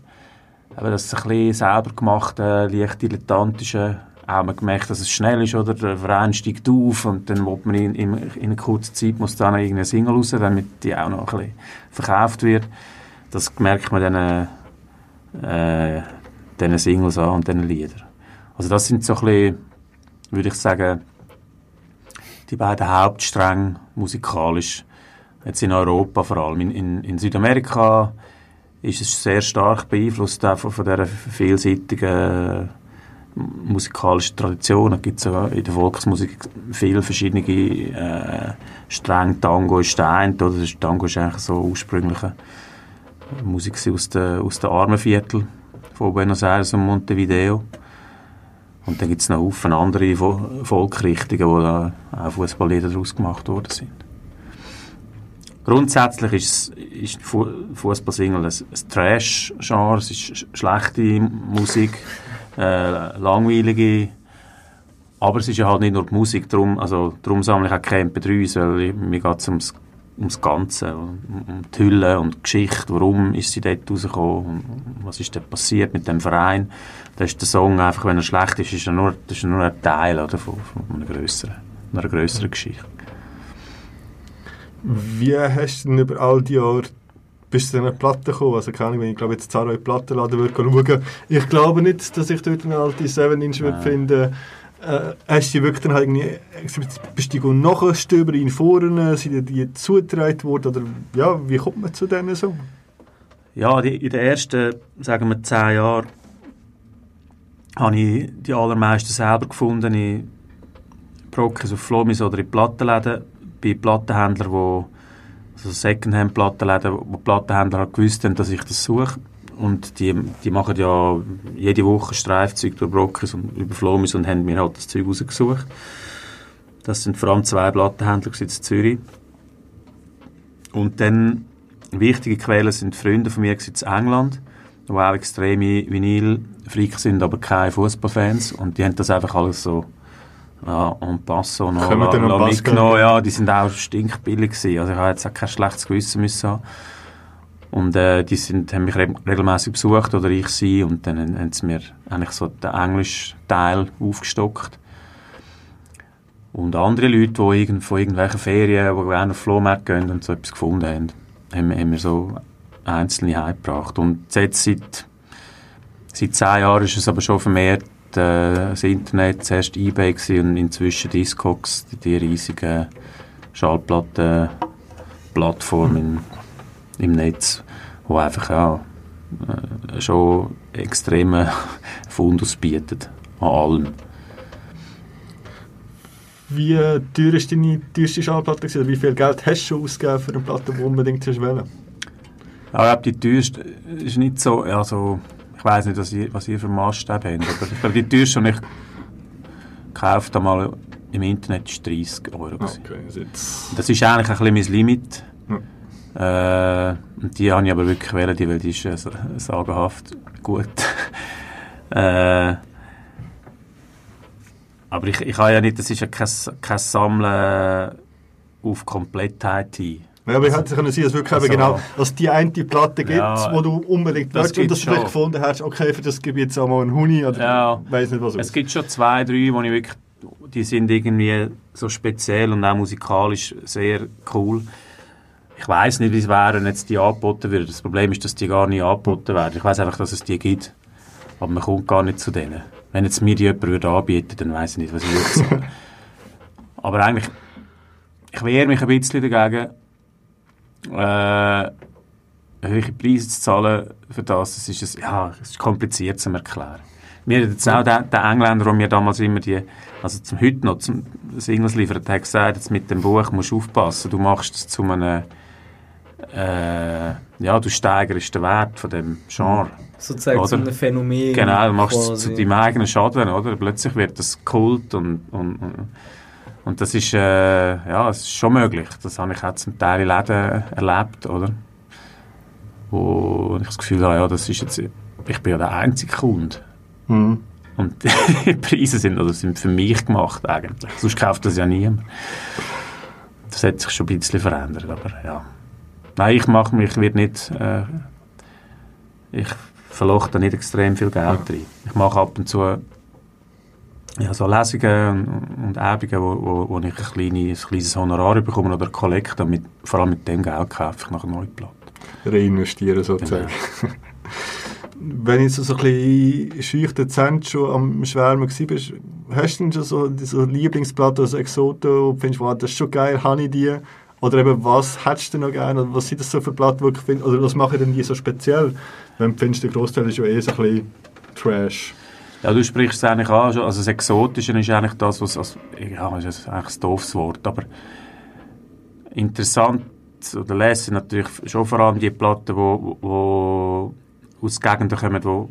Eben, das ein bisschen selber gemachte, leicht dilettantische, auch man gemerkt, dass es schnell ist, oder? Der Verein steigt auf und dann will man in, in, in einer kurzen Zeit muss dann irgendeine Single raus, damit die auch noch ein bisschen verkauft wird. Das merkt man dann äh, diesen Singles an und diesen Liedern. Also das sind so ein bisschen, würde ich sagen, die beiden Hauptstränge musikalisch, jetzt in Europa vor allem. In, in, in Südamerika ist es sehr stark beeinflusst von, von dieser vielseitigen äh, musikalischen Tradition. Es gibt in der Volksmusik viele verschiedene äh, Stränge. Tango ist der eine, oder? Tango ist eigentlich so ursprüngliche Musik aus den aus den Armenviertel von Buenos Aires und Montevideo. Und dann gibt es noch Haufen andere Vo- Volkrichtungen, wo auch Fußballlieder daraus gemacht worden sind. Grundsätzlich ist, ist Fu Fußballsingle ein, ein Trash-Genre, es ist sch- schlechte Musik, äh, langweilige, aber es ist ja halt nicht nur die Musik, darum, also, darum sammle ich auch keine MP3s, weil mir geht es ums, ums Ganze, um, die Hülle und die Geschichte, warum ist sie dort rausgekommen, was ist dort passiert mit dem Verein. Da ist der Song einfach, wenn er schlecht ist, ist er nur, ist nur ein Teil oder, von, von einer grösseren, einer grösseren Geschichte. Wie hast du denn über all die Jahre bist du zu diesen Platten gekommen? Also keine Ahnung, wenn ich glaube jetzt den Plattenladen würde schauen, ich glaube nicht, dass ich dort eine alte 7-Inch würde finden. Äh, hast du wirklich dann halt irgendwie, bist du nachstöbern in Foren, sind dir die zugetragen worden oder ja, wie kommt man zu diesen so? Ja, die, in den ersten, sagen wir, zehn Jahren habe ich die allermeisten selber gefunden in Brockes auf Flomis oder in Plattenläden, bei Plattenhändlern, wo also Secondhand-Plattenläden, wo Plattenhändler halt gewusst haben, dass ich das suche. Und die, die machen ja jede Woche Streifzüge durch Brockes und über Flomis und haben mir halt das Zeug rausgesucht. Das sind vor allem zwei Plattenhändler in Zürich. Und dann wichtige Quellen sind Freunde von mir in England, die auch extreme Vinyl-Freaks sind, aber keine Fußballfans. Und die haben das einfach alles so ja, en passant noch Können wir la- en la- mitgenommen. Ja, die sind auch stinkbillig gewesen. Also ich habe jetzt auch kein schlechtes Gewissen müssen haben. Und äh, die sind, haben mich re regelmäßig besucht, oder ich sie, und dann haben haben sie mir eigentlich so den englischen Teil aufgestockt. Und andere Leute, die irgend, von irgendwelchen Ferien, die gerne auf Flohmarkt gehen und so etwas gefunden haben, haben, haben mir so einzelne heimgebracht. Und jetzt seit, seit zehn Jahren ist es aber schon vermehrt äh, das Internet, zuerst Ebay und inzwischen Discogs, die, die riesigen Schallplatten-Plattformen im, im Netz, wo einfach ja, äh, schon extreme Fundus bietet an allem. Wie teuer ist deine teuerste Schallplatte gewesen? Wie viel Geld hast du schon ausgegeben für eine Platte, die du unbedingt hast wollen? Ja, ich glaube, die teuerste ist nicht so, also ich weiß nicht, was ihr, was ihr für Maßstäbe habt, aber ich glaube, die teuerste, die ich gekauft habe, mal im Internet, ist 30 Euro. Okay. Das ist eigentlich ein bisschen mein Limit. Äh, und die habe ich aber wirklich wählen, die, weil die ist äh, sa- sagenhaft gut. äh, aber ich, ich habe ja nicht, das ist ja kein, kein Sammeln auf Komplettheit hin. Ja, aber ich hätte können sein, dass wirklich Also- genau, dass die eine Platte gibt, Ja, wo du unbedingt das willst und dass du vielleicht gefunden hast, okay, für das gebe ich jetzt auch mal einen Huni oder Ja. weiß nicht was. Es aus. gibt schon zwei, drei, wo ich wirklich, die sind irgendwie so speziell und auch musikalisch sehr cool. Ich weiß nicht, wie es wäre, wenn jetzt die angeboten würden. Das Problem ist, dass die gar nicht angeboten werden. Ich weiß einfach, dass es die gibt, aber man kommt gar nicht zu denen. Wenn jetzt mir die jemand würde anbieten, dann weiß ich nicht, was ich würde sagen. aber eigentlich, ich wehre mich ein bisschen dagegen, äh, höhere Preise zu zahlen für das, das ist, ein, ja, es ist kompliziert zu erklären. Mir hat jetzt auch der, der Engländer, der mir damals immer die, also zum heute noch zum Singles liefert, hat gesagt, jetzt mit dem Buch musst du aufpassen, du machst es zu einem, äh, ja, du steigerst den Wert von dem Genre. Sozusagen zu Oder? einem Phänomen. Genau, du machst es quasi. zu deinem eigenen Schaden, oder? Plötzlich wird das Kult und, und, und, und das ist, äh, ja, es ist schon möglich. Das habe ich auch zum Teil in Läden erlebt, oder? Wo ich das Gefühl habe, ja, das ist jetzt, ich bin ja der einzige Kunde. Mhm. Und die Preise sind, also sind für mich gemacht eigentlich. Sonst kauft das ja niemand. Das hat sich schon ein bisschen verändert, aber ja. Nein, ich mache mich, ich werde nicht, äh, ich verloche da nicht extrem viel Geld rein. Ich mache ab und zu ja, so Lesungen und, und Übungen, wo, wo, wo ich ein, kleine, ein kleines Honorar bekomme oder Kollekte. Mit, vor allem mit dem Geld kaufe ich noch eine neue Platte. Reinvestieren sozusagen. Wenn ich so, so ein bisschen schüch dezent schon am Schwärmen war, bist, hast du denn schon so, so Lieblingsplatte, also Exoten, wo du findest, wow, das ist schon geil, habe ich die? Oder eben, was hättest du noch gerne? Oder was sind das so für Platten, die du findest? Oder was machen denn die so speziell? Wenn du findest, der Großteil ist ja eh so ein bisschen Trash. Ja, du sprichst es eigentlich an. Also das Exotische ist eigentlich das, was... Also, ja, ist eigentlich ein doofes Wort, aber interessant oder lesen natürlich schon vor allem die Platten, wo, wo aus Gegenden kommen, wo,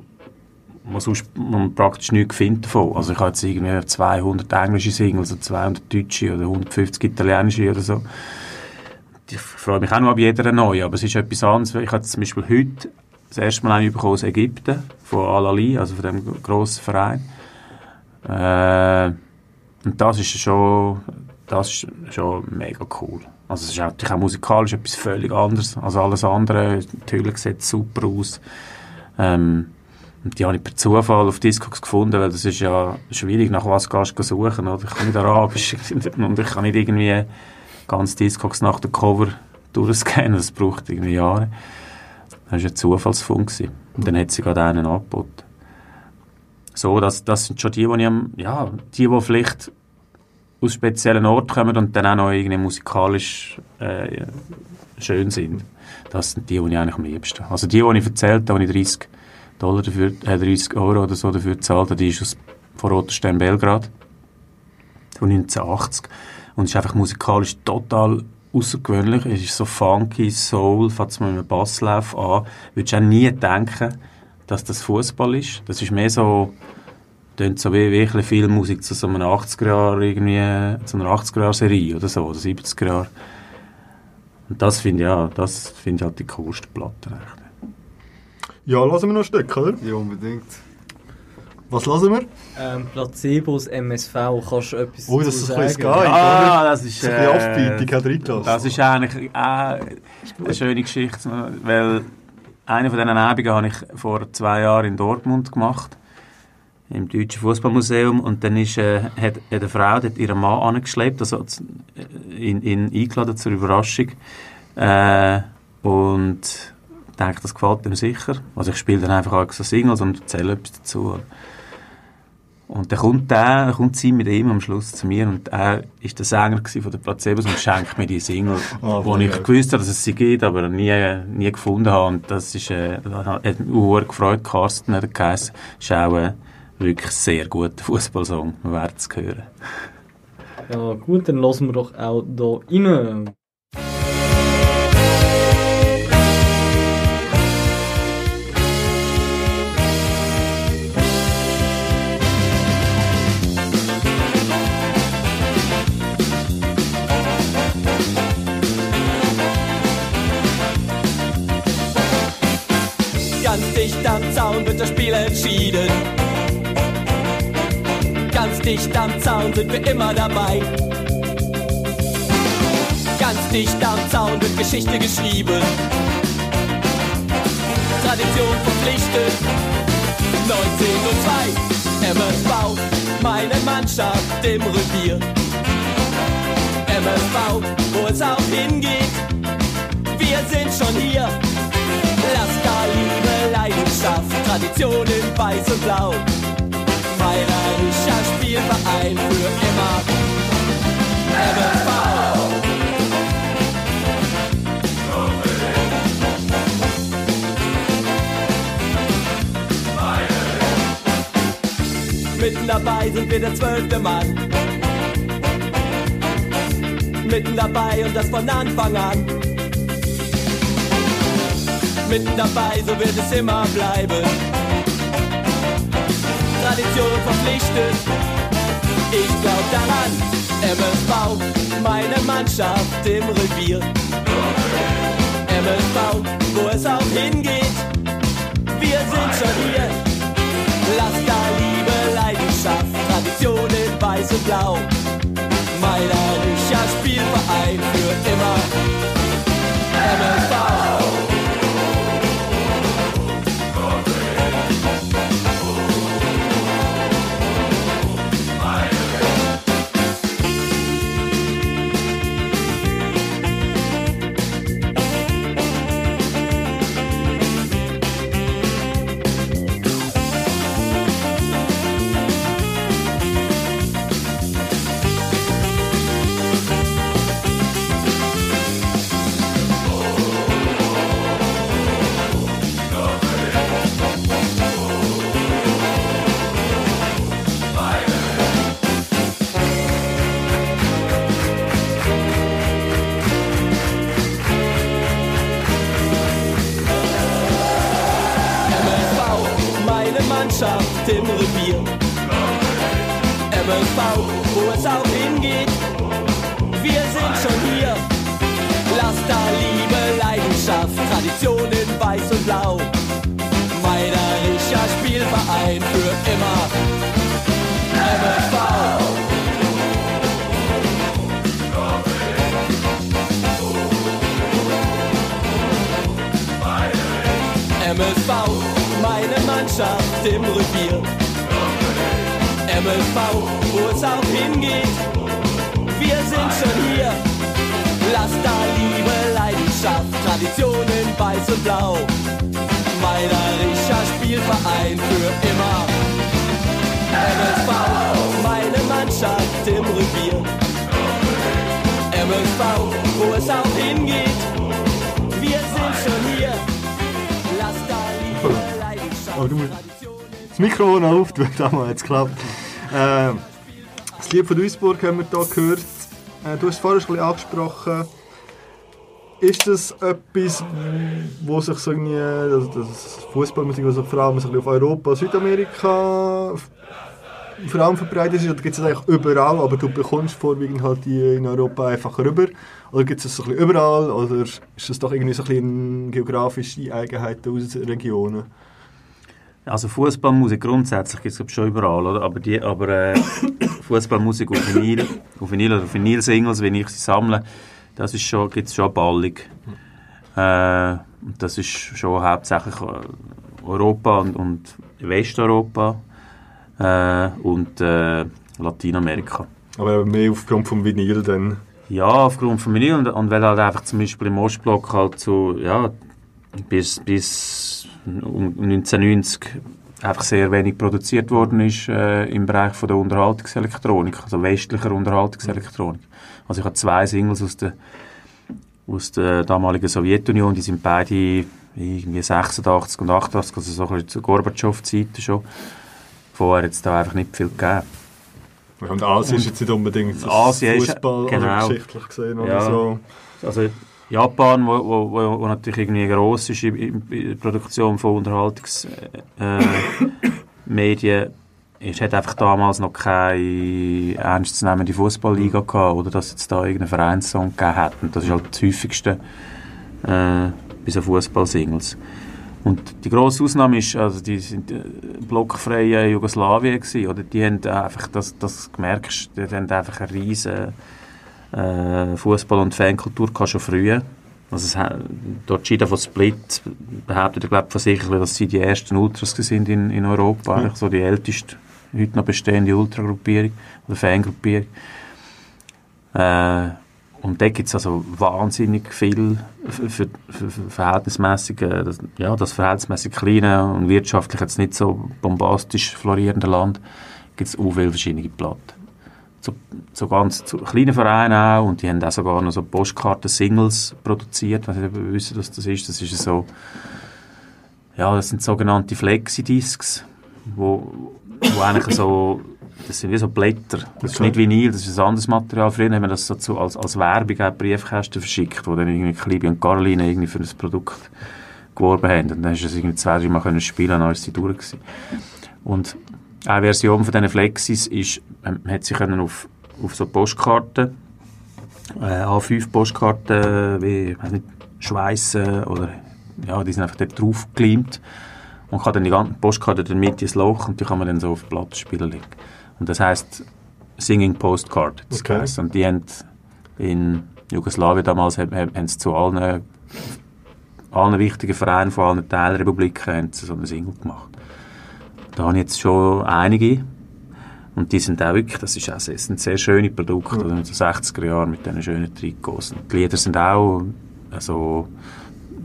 wo, sonst, man praktisch nichts findet davon. Also ich habe jetzt irgendwie 200 englische Singles oder 200 deutsche oder 150 italienische oder so. Ich freue mich auch noch ab jeder neue, aber es ist etwas anderes. Ich habe zum Beispiel heute das erste Mal einen bekommen aus Ägypten, von Al-Ali, also von dem grossen Verein. Äh, und das ist schon, das ist schon mega cool. Also es ist natürlich auch musikalisch etwas völlig anderes als alles andere. Die Hülle sieht super aus. Ähm, und die habe ich per Zufall auf Discogs gefunden, weil das ist ja schwierig, nach was gehst du suchen. Oder? Ich kann nicht Arabisch und ich kann nicht irgendwie ganz Discogs nach dem Cover durchscannen. Das braucht irgendwie Jahre. Das war ein Zufallsfund. gewesen. Und dann hat sie gerade einen angeboten. So, das, das sind schon die, die ich am, ja, die, die vielleicht aus speziellen Orten kommen und dann auch noch irgendwie musikalisch äh, schön sind. Das sind die, die ich eigentlich am liebsten. Also die, die ich erzählt habe, die ich 30 Dollar dafür, äh, 30 Euro oder so dafür gezahlt habe, die ist aus, von Roterstein Belgrad von 1980 und ist einfach musikalisch total außergewöhnlich. Es ist so funky, Soul, fängt es mit einem Basslauf an. Würdest auch nie denken, dass das Fußball ist. Das ist mehr so, tönt so wie wirklich viel Musik zu so einer 80er Jahr irgendwie, zu einer 80er Jahr Serie oder so, oder 70er Jahre. Und das finde ich, ja, das finde ich halt die coolste Platte. Ja, lassen wir noch ein Stück, oder? Ja, unbedingt. Was lassen wir? Ähm, Placebos MSV, kannst du etwas Oh, das ist ein bisschen. Ah, das ist, So ein bisschen Offbeat, ich. Das ist eigentlich auch eine schöne Geschichte, weil eine von diesen Abenden habe ich vor zwei Jahren in Dortmund gemacht, im Deutschen Fußballmuseum, und dann ist, äh, hat, hat eine Frau dort ihren Mann angeschleppt, also z- in, in eingeladen zur Überraschung, äh, und ich denke, das gefällt ihm sicher. Also ich spiele dann einfach auch so Singles und erzähle etwas dazu. Und dann kommt der, kommt sie mit ihm am Schluss zu mir und er ist der Sänger von den Placebos und schenkt mir die Single, Ah, wo ich gewusst habe, dass es sie gibt, aber nie, nie gefunden habe. Und das ist, äh, hat mich sehr gefreut. Carsten hat er geheißen. Ist auch ein wirklich sehr guter Fußballsong. Man wird es hören. Ja gut, dann lassen wir doch auch da rein. Zaun wird das Spiel entschieden. Ganz dicht am Zaun sind wir immer dabei. Ganz dicht am Zaun wird Geschichte geschrieben. Tradition verpflichtet. 1902, MSV, meine Mannschaft im Revier. MSV, wo es auch hingeht, wir sind schon hier. Lasst Leidenschaft, Tradition in Weiß und Blau. Meilerischer Spielverein für immer. MSV. Mitten dabei sind wir der zwölfte Mann. Mitten dabei und das von Anfang an. Mitten dabei, so wird es immer bleiben. Tradition verpflichtet. Ich glaub daran, MSV, meine Mannschaft im Revier. MSV, wo es auch hingeht, wir sind schon hier. Lass da Liebe, Leidenschaft, Tradition in Weiß und Blau. Meilerischer Spielverein für immer. MSV, Tradition in Das Mikro noch auf, damals hat es geklappt. Äh, das Lied von Duisburg haben wir hier gehört. Äh, du hast es vorhin schon ein bisschen angesprochen. Ist das etwas, wo sich so irgendwie, also das Fußballmusik, also vor allem so auf Europa, Südamerika vor allem verbreitet ist, oder gibt es das eigentlich überall, aber du bekommst vorwiegend halt die in Europa einfach rüber? Oder gibt es das so ein bisschen überall, oder ist das doch irgendwie so ein bisschen geografische Eigenheiten aus Regionen? Also Fußballmusik grundsätzlich gibt es schon überall, oder? Aber, die, aber äh, Fußballmusik auf Vinyl, auf Vinyl oder Vinyl-Singles, wenn ich sie sammle, das ist schon, gibt es schon Ballung. Äh, das ist schon hauptsächlich äh, Europa und, und Westeuropa äh, und äh, Lateinamerika. Aber mehr aufgrund vom Vinyl dann. Ja, aufgrund von Vinyl und, und weil halt einfach zum Beispiel im Ostblock halt so, ja, bis, bis um 1990 einfach sehr wenig produziert worden ist äh, im Bereich von der Unterhaltungselektronik, also westlicher Unterhaltungselektronik. Also ich habe zwei Singles aus der, aus der damaligen Sowjetunion, die sind beide irgendwie 86 und 88, also so ein bisschen zu Gorbatschow-Zeiten schon. Vorher hat es da einfach nicht viel gegeben. Und Asien ist jetzt nicht unbedingt Asien ist- Fußball genau. also gesehen oder Ja. so. Also Japan, wo, wo, wo, wo natürlich irgendwie gross ist in, der Produktion von Unterhaltungsmedien, äh, es hat einfach damals noch keine ernstzunehmende Fußballliga gehabt oder dass es da irgendeinen Vereinssong gegeben hat. Und das ist halt das häufigste äh, bei so Fußballsingles. Und die grosse Ausnahme ist, also die sind äh, blockfreie Jugoslawien gewesen, oder die haben einfach, das, das gemerkt, die haben einfach eine riesen äh, Fußball und Fankultur gehabt, schon früher. Also es, dort Chida von Split behauptet er, glaub, von sich, dass sie die ersten Ultras sind in, in Europa, eigentlich so die älteste, heute noch bestehende Ultragruppierung oder Fangruppierung. Äh, und da gibt es also wahnsinnig viel für, für, für für verhältnismäßig, äh, das, ja, das verhältnismäßig kleine und wirtschaftlich jetzt nicht so bombastisch florierende Land gibt es auch viele verschiedene Platten. So, so ganz zu kleinen Vereinen auch und die haben auch sogar noch so Postkarten-Singles produziert, wenn Sie wissen, was das ist. Das ist so, ja, das sind sogenannte Flexi-Discs, wo, wo eigentlich so, das sind wie so Blätter. Das ist nicht Vinyl, das ist ein anderes Material. Früher haben wir das so zu, als, als Werbung auch Briefkästen verschickt, wo dann irgendwie Klibi und Caroline irgendwie für das Produkt geworben haben. Und dann hast du es irgendwie zwei, drei Mal können spielen, dann war sie durch. Gewesen. Und eine Version von diesen Flexis ist, ähm, man hat sie können auf, auf so Postkarten, äh, A5 Postkarten, wie, nicht, schweissen oder, ja, die sind einfach dort drauf geleimt und kann dann die ganzen Postkarten Mitte ins Loch und die kann man dann so auf Plattenspieler legen. Und das heisst Singing Postcard. Das Okay. Und die haben in Jugoslawien damals haben, sie zu allen, allen wichtigen Vereinen von allen Teilrepubliken haben sie so eine Single gemacht. Da habe ich jetzt schon einige. Und die sind auch wirklich, das, ist auch, das sind sehr schöne Produkte, oder mit den 60er Jahren mit diesen schönen Trikots. Und die Lieder sind auch also,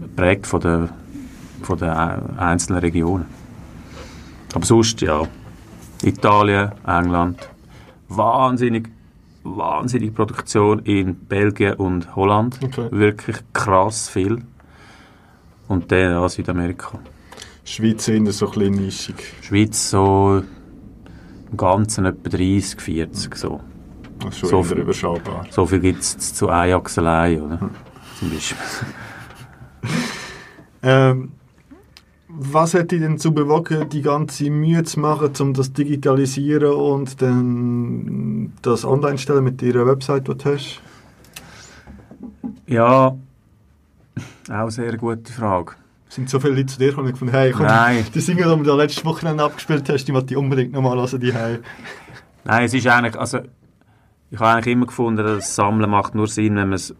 geprägt von den, von den einzelnen Regionen. Aber sonst, ja, Italien, England, wahnsinnig, wahnsinnige Produktion in Belgien und Holland. Okay. Wirklich krass viel. Und dann auch Südamerika. Schweiz sind so ein bisschen nischig. Schweiz so im Ganzen etwa 30, 40 so. Das ist schon So eher viel. überschaubar. So viel gibt es zu Ajax allein, oder? Zum Beispiel. Ähm, was hat dich denn dazu bewogen, die ganze Mühe zu machen, um das digitalisieren und dann das online stellen mit ihrer Website, die du hast? Ja, auch eine sehr gute Frage. Sind so viele Leute zu dir gekommen und gefunden, hey, komm, Nein. die Single, die du da letztes Wochenende abgespielt hast, die möchte ich unbedingt nochmal hören, die hey. Nein, es ist eigentlich, also ich habe eigentlich immer gefunden, dass das Sammeln macht nur Sinn, wenn man es,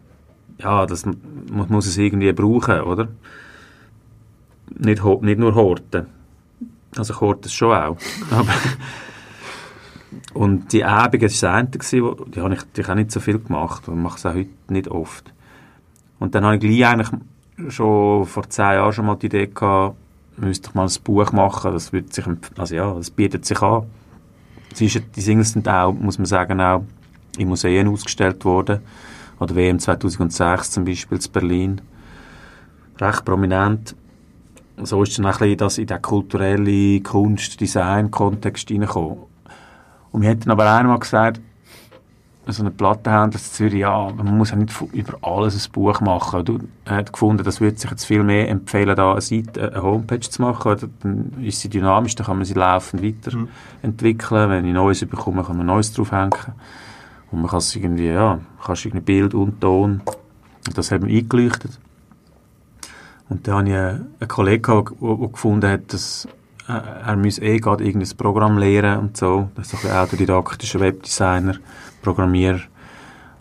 ja, das, man muss es irgendwie brauchen, oder? Nicht, nicht nur horten. Also ich horte es schon auch. Aber und die das war das eine, wo- die habe ich natürlich auch nicht so viel gemacht und mache es auch heute nicht oft. Und dann habe ich gleich eigentlich schon vor zehn Jahren schon mal die Idee gehabt, müsste ich mal ein Buch machen, das wird sich, also ja, das bietet sich an. Es ist, die Singles sind auch, muss man sagen, auch in Museen ausgestellt worden. Oder WM 2006 zum Beispiel in Berlin. Recht prominent. So ist dann ein bisschen das in den kulturellen Kunst-Design-Kontext hineingekommen. Und mir hat dann aber einmal gesagt, so ein Plattenhändler in Zürich, ja, man muss ja nicht über alles ein Buch machen. Du, er hat gefunden, das würde sich jetzt viel mehr empfehlen, da eine Seite, eine Homepage zu machen. Dann ist sie dynamisch, dann kann man sie laufend weiterentwickeln. Wenn ich Neues bekomme, kann man Neues draufhängen. Und man kann es irgendwie, ja, kannst irgendwie Bild und Ton. Das hat mir eingeleuchtet. Und dann habe ich einen einen Kollegen der gefunden hat, dass äh, er müsse eh gerade irgendein Programm lernen und so. Das ist ein autodidaktischer Webdesigner, Programmierer.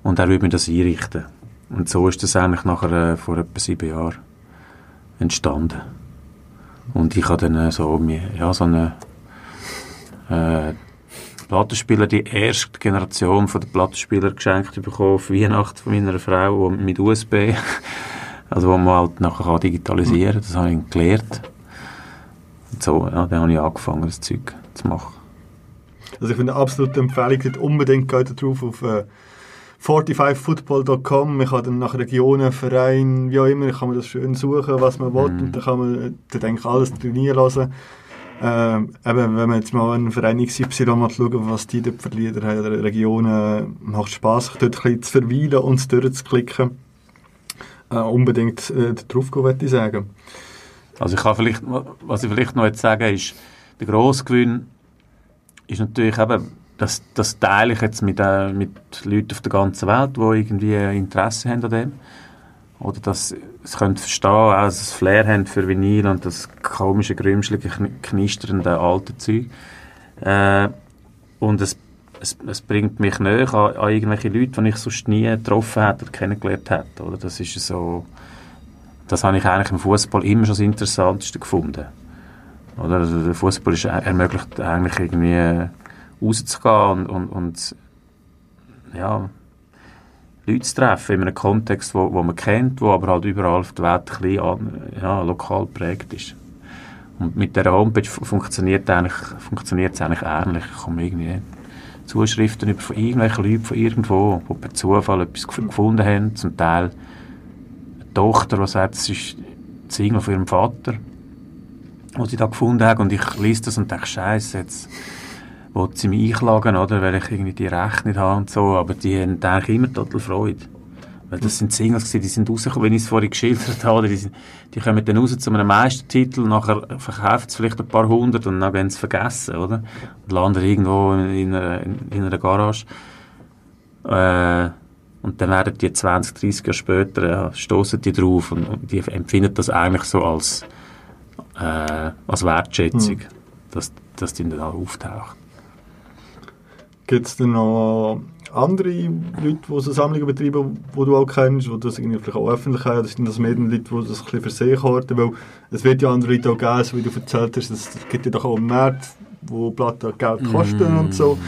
Und er würde mir das einrichten. Und so ist das eigentlich nachher äh, vor etwa sieben Jahren entstanden. Und ich habe dann äh, so, mir, ja, so eine äh, Plattenspieler, die erste Generation von der Plattenspieler geschenkt bekommen auf Weihnachten von meiner Frau mit USB. Also wo man halt nachher kann digitalisieren kann. Das habe ich gelernt. Und so, ja, dann habe ich angefangen, das Zeug zu machen. Also ich finde eine absolute Empfehlung, dort unbedingt geht drauf auf äh, 45football.com. Man kann dann nach Regionen, Vereinen, wie auch immer, kann man das schön suchen, was man will. Und dann kann man dann eigentlich alles trainieren lassen. Ähm, eben, wenn man jetzt mal einen Verein XY mal schauen, was die dort für Lieder haben, oder Regionen, macht Spass, sich dort ein bisschen zu verweilen und es durchzuklicken. Äh, unbedingt äh, drauf gehen, würde ich sagen. Also ich kann vielleicht, was ich vielleicht noch jetzt sagen ist, der grosse Gewinn ist natürlich eben, das, das teile ich jetzt mit, äh, mit Leuten auf der ganzen Welt, die irgendwie Interesse haben an dem. Oder dass sie können verstehen, auch das Flair haben für Vinyl und das komische, grümschelige, kn- knisternde alte Zeug. Äh, und es, es, es bringt mich näher an, an irgendwelche Leute, die ich sonst nie getroffen hätte oder kennengelernt hätte. Oder? Das ist so, das habe ich eigentlich im Fußball immer schon das Interessanteste gefunden. Oder? Also der Fußball ist, ermöglicht eigentlich irgendwie äh, rauszugehen und, und, und ja, Leute zu treffen in einem Kontext, wo, wo man kennt, wo aber halt überall auf der Welt ein bisschen ja, lokal geprägt ist. Und mit dieser Homepage funktioniert eigentlich, funktioniert es eigentlich ähnlich. Ich komme irgendwie Zuschriften über von irgendwelchen Leuten von irgendwo, die per Zufall etwas gef- gefunden haben. Zum Teil eine Tochter, die sagt, es ist die Single von ihrem Vater, die sie da gefunden haben. Und ich lese das und denke, Scheiße, jetzt will sie mich einklagen, oder, weil ich irgendwie die Rechte nicht habe und so. Aber die haben eigentlich immer total Freude. Weil das sind Singles gewesen, die sind rausgekommen, wie ich es vorhin geschildert habe. Die, sind, die kommen dann raus zu einem Meistertitel, nachher verkaufen sie vielleicht ein paar hundert und dann werden sie vergessen, oder? Und landen irgendwo in, in, einer, in einer Garage. Äh, und dann werden die 20, 30 Jahre später, ja, stoßen die drauf und, und die empfinden das eigentlich so als, äh, als Wertschätzung, dass, dass die dann auch auftauchen. Gibt es denn noch andere Leute, die so Sammlungen betreiben, die du auch kennst, die das irgendwie vielleicht auch öffentlich haben? Oder sind das mehr Leute, die das ein bisschen für sich halten? Weil es wird ja andere Leute auch geben, so wie du erzählt hast, es gibt ja doch auch einen Markt, wo Platten Geld kosten und so.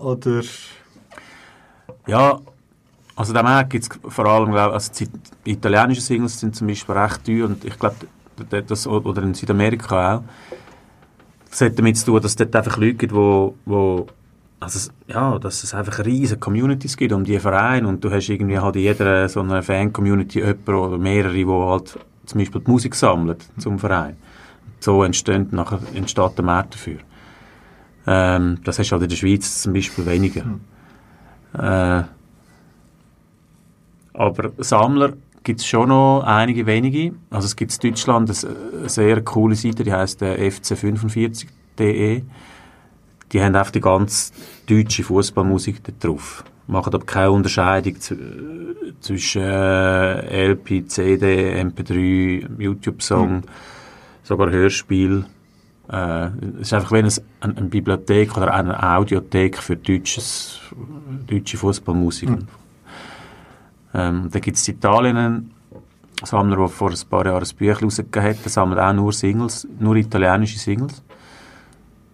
Oder... Ja, also den Markt gibt es vor allem, glaub, also die italienischen Singles sind zum Beispiel recht teuer und ich glaube, das, oder in Südamerika auch. Das hat damit zu tun, dass es dort einfach Leute gibt, wo, wo also es, ja, dass es einfach riesige Communities gibt um die Vereine und du hast irgendwie halt in jeder so einer Fan-Community jemanden oder mehrere, die halt zum Beispiel die Musik sammeln zum Verein. So entsteht nachher entsteht der Markt dafür. Ähm, das hast du halt in der Schweiz zum Beispiel weniger. Äh, aber Sammler gibt es schon noch einige wenige. Also es gibt in Deutschland eine, sehr coole Seite, die heißt äh, fc45.de. Die haben einfach die ganze deutsche Fußballmusik da drauf. Machen aber keine Unterscheidung zwischen äh, LP, CD, MP3, YouTube-Song, sogar Hörspiel. Äh, es ist einfach wie eine, eine Bibliothek oder eine Audiothek für deutsches, deutsche Fußballmusik. Ähm, dann gibt es Italien einen Sammler, der vor ein paar Jahren ein Büchlein rausgegeben hat. Der sammelt auch nur Singles, nur italienische Singles.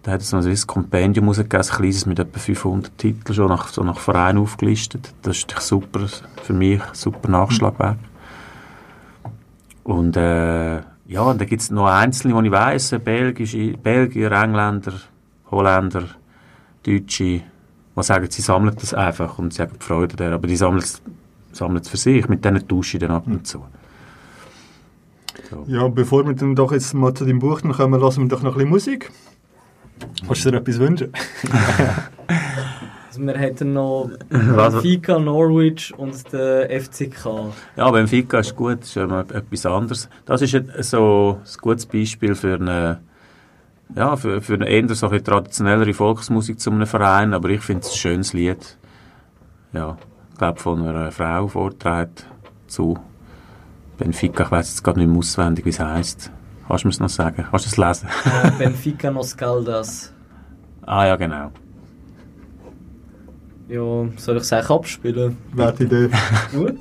Da hat es ein Kompendium rausgegeben, ein kleines mit etwa 500 Titeln, schon nach, so nach Verein aufgelistet. Das ist super, für mich super Nachschlagwerk. Und äh, ja, dann gibt es noch einzelne, die ich weiss, Belgische, Belgier, Engländer, Holländer, Deutsche, die sagen, sie sammeln das einfach und sie haben Freude daran, aber die sammeln es sammeln es für sich, mit denen tausche ich dann ab und zu. So. Ja, bevor wir dann doch jetzt mal zu deinem Buch kommen, lassen wir doch noch ein bisschen Musik. Kannst du dir etwas wünschen? Also wir hätten noch Was? Benfica, Norwich und den FCK. Ja, Benfica ist gut, das ist etwas anderes. Das ist ein- so ein gutes Beispiel für eine, ja, für, für eine eher so ein traditionellere Volksmusik zu einem Verein, aber ich finde es ein schönes Lied. Ja, glaube von einer Frau vorgetragen zu Benfica. Ich weiß jetzt gerade nicht mehr auswendig, wie es heisst. Kannst du mir es noch sagen? Kannst du es lesen? Äh, Benfica Nos Caldas. ah ja, genau. Ja, soll ich es eigentlich abspielen? Werte Idee. Gut.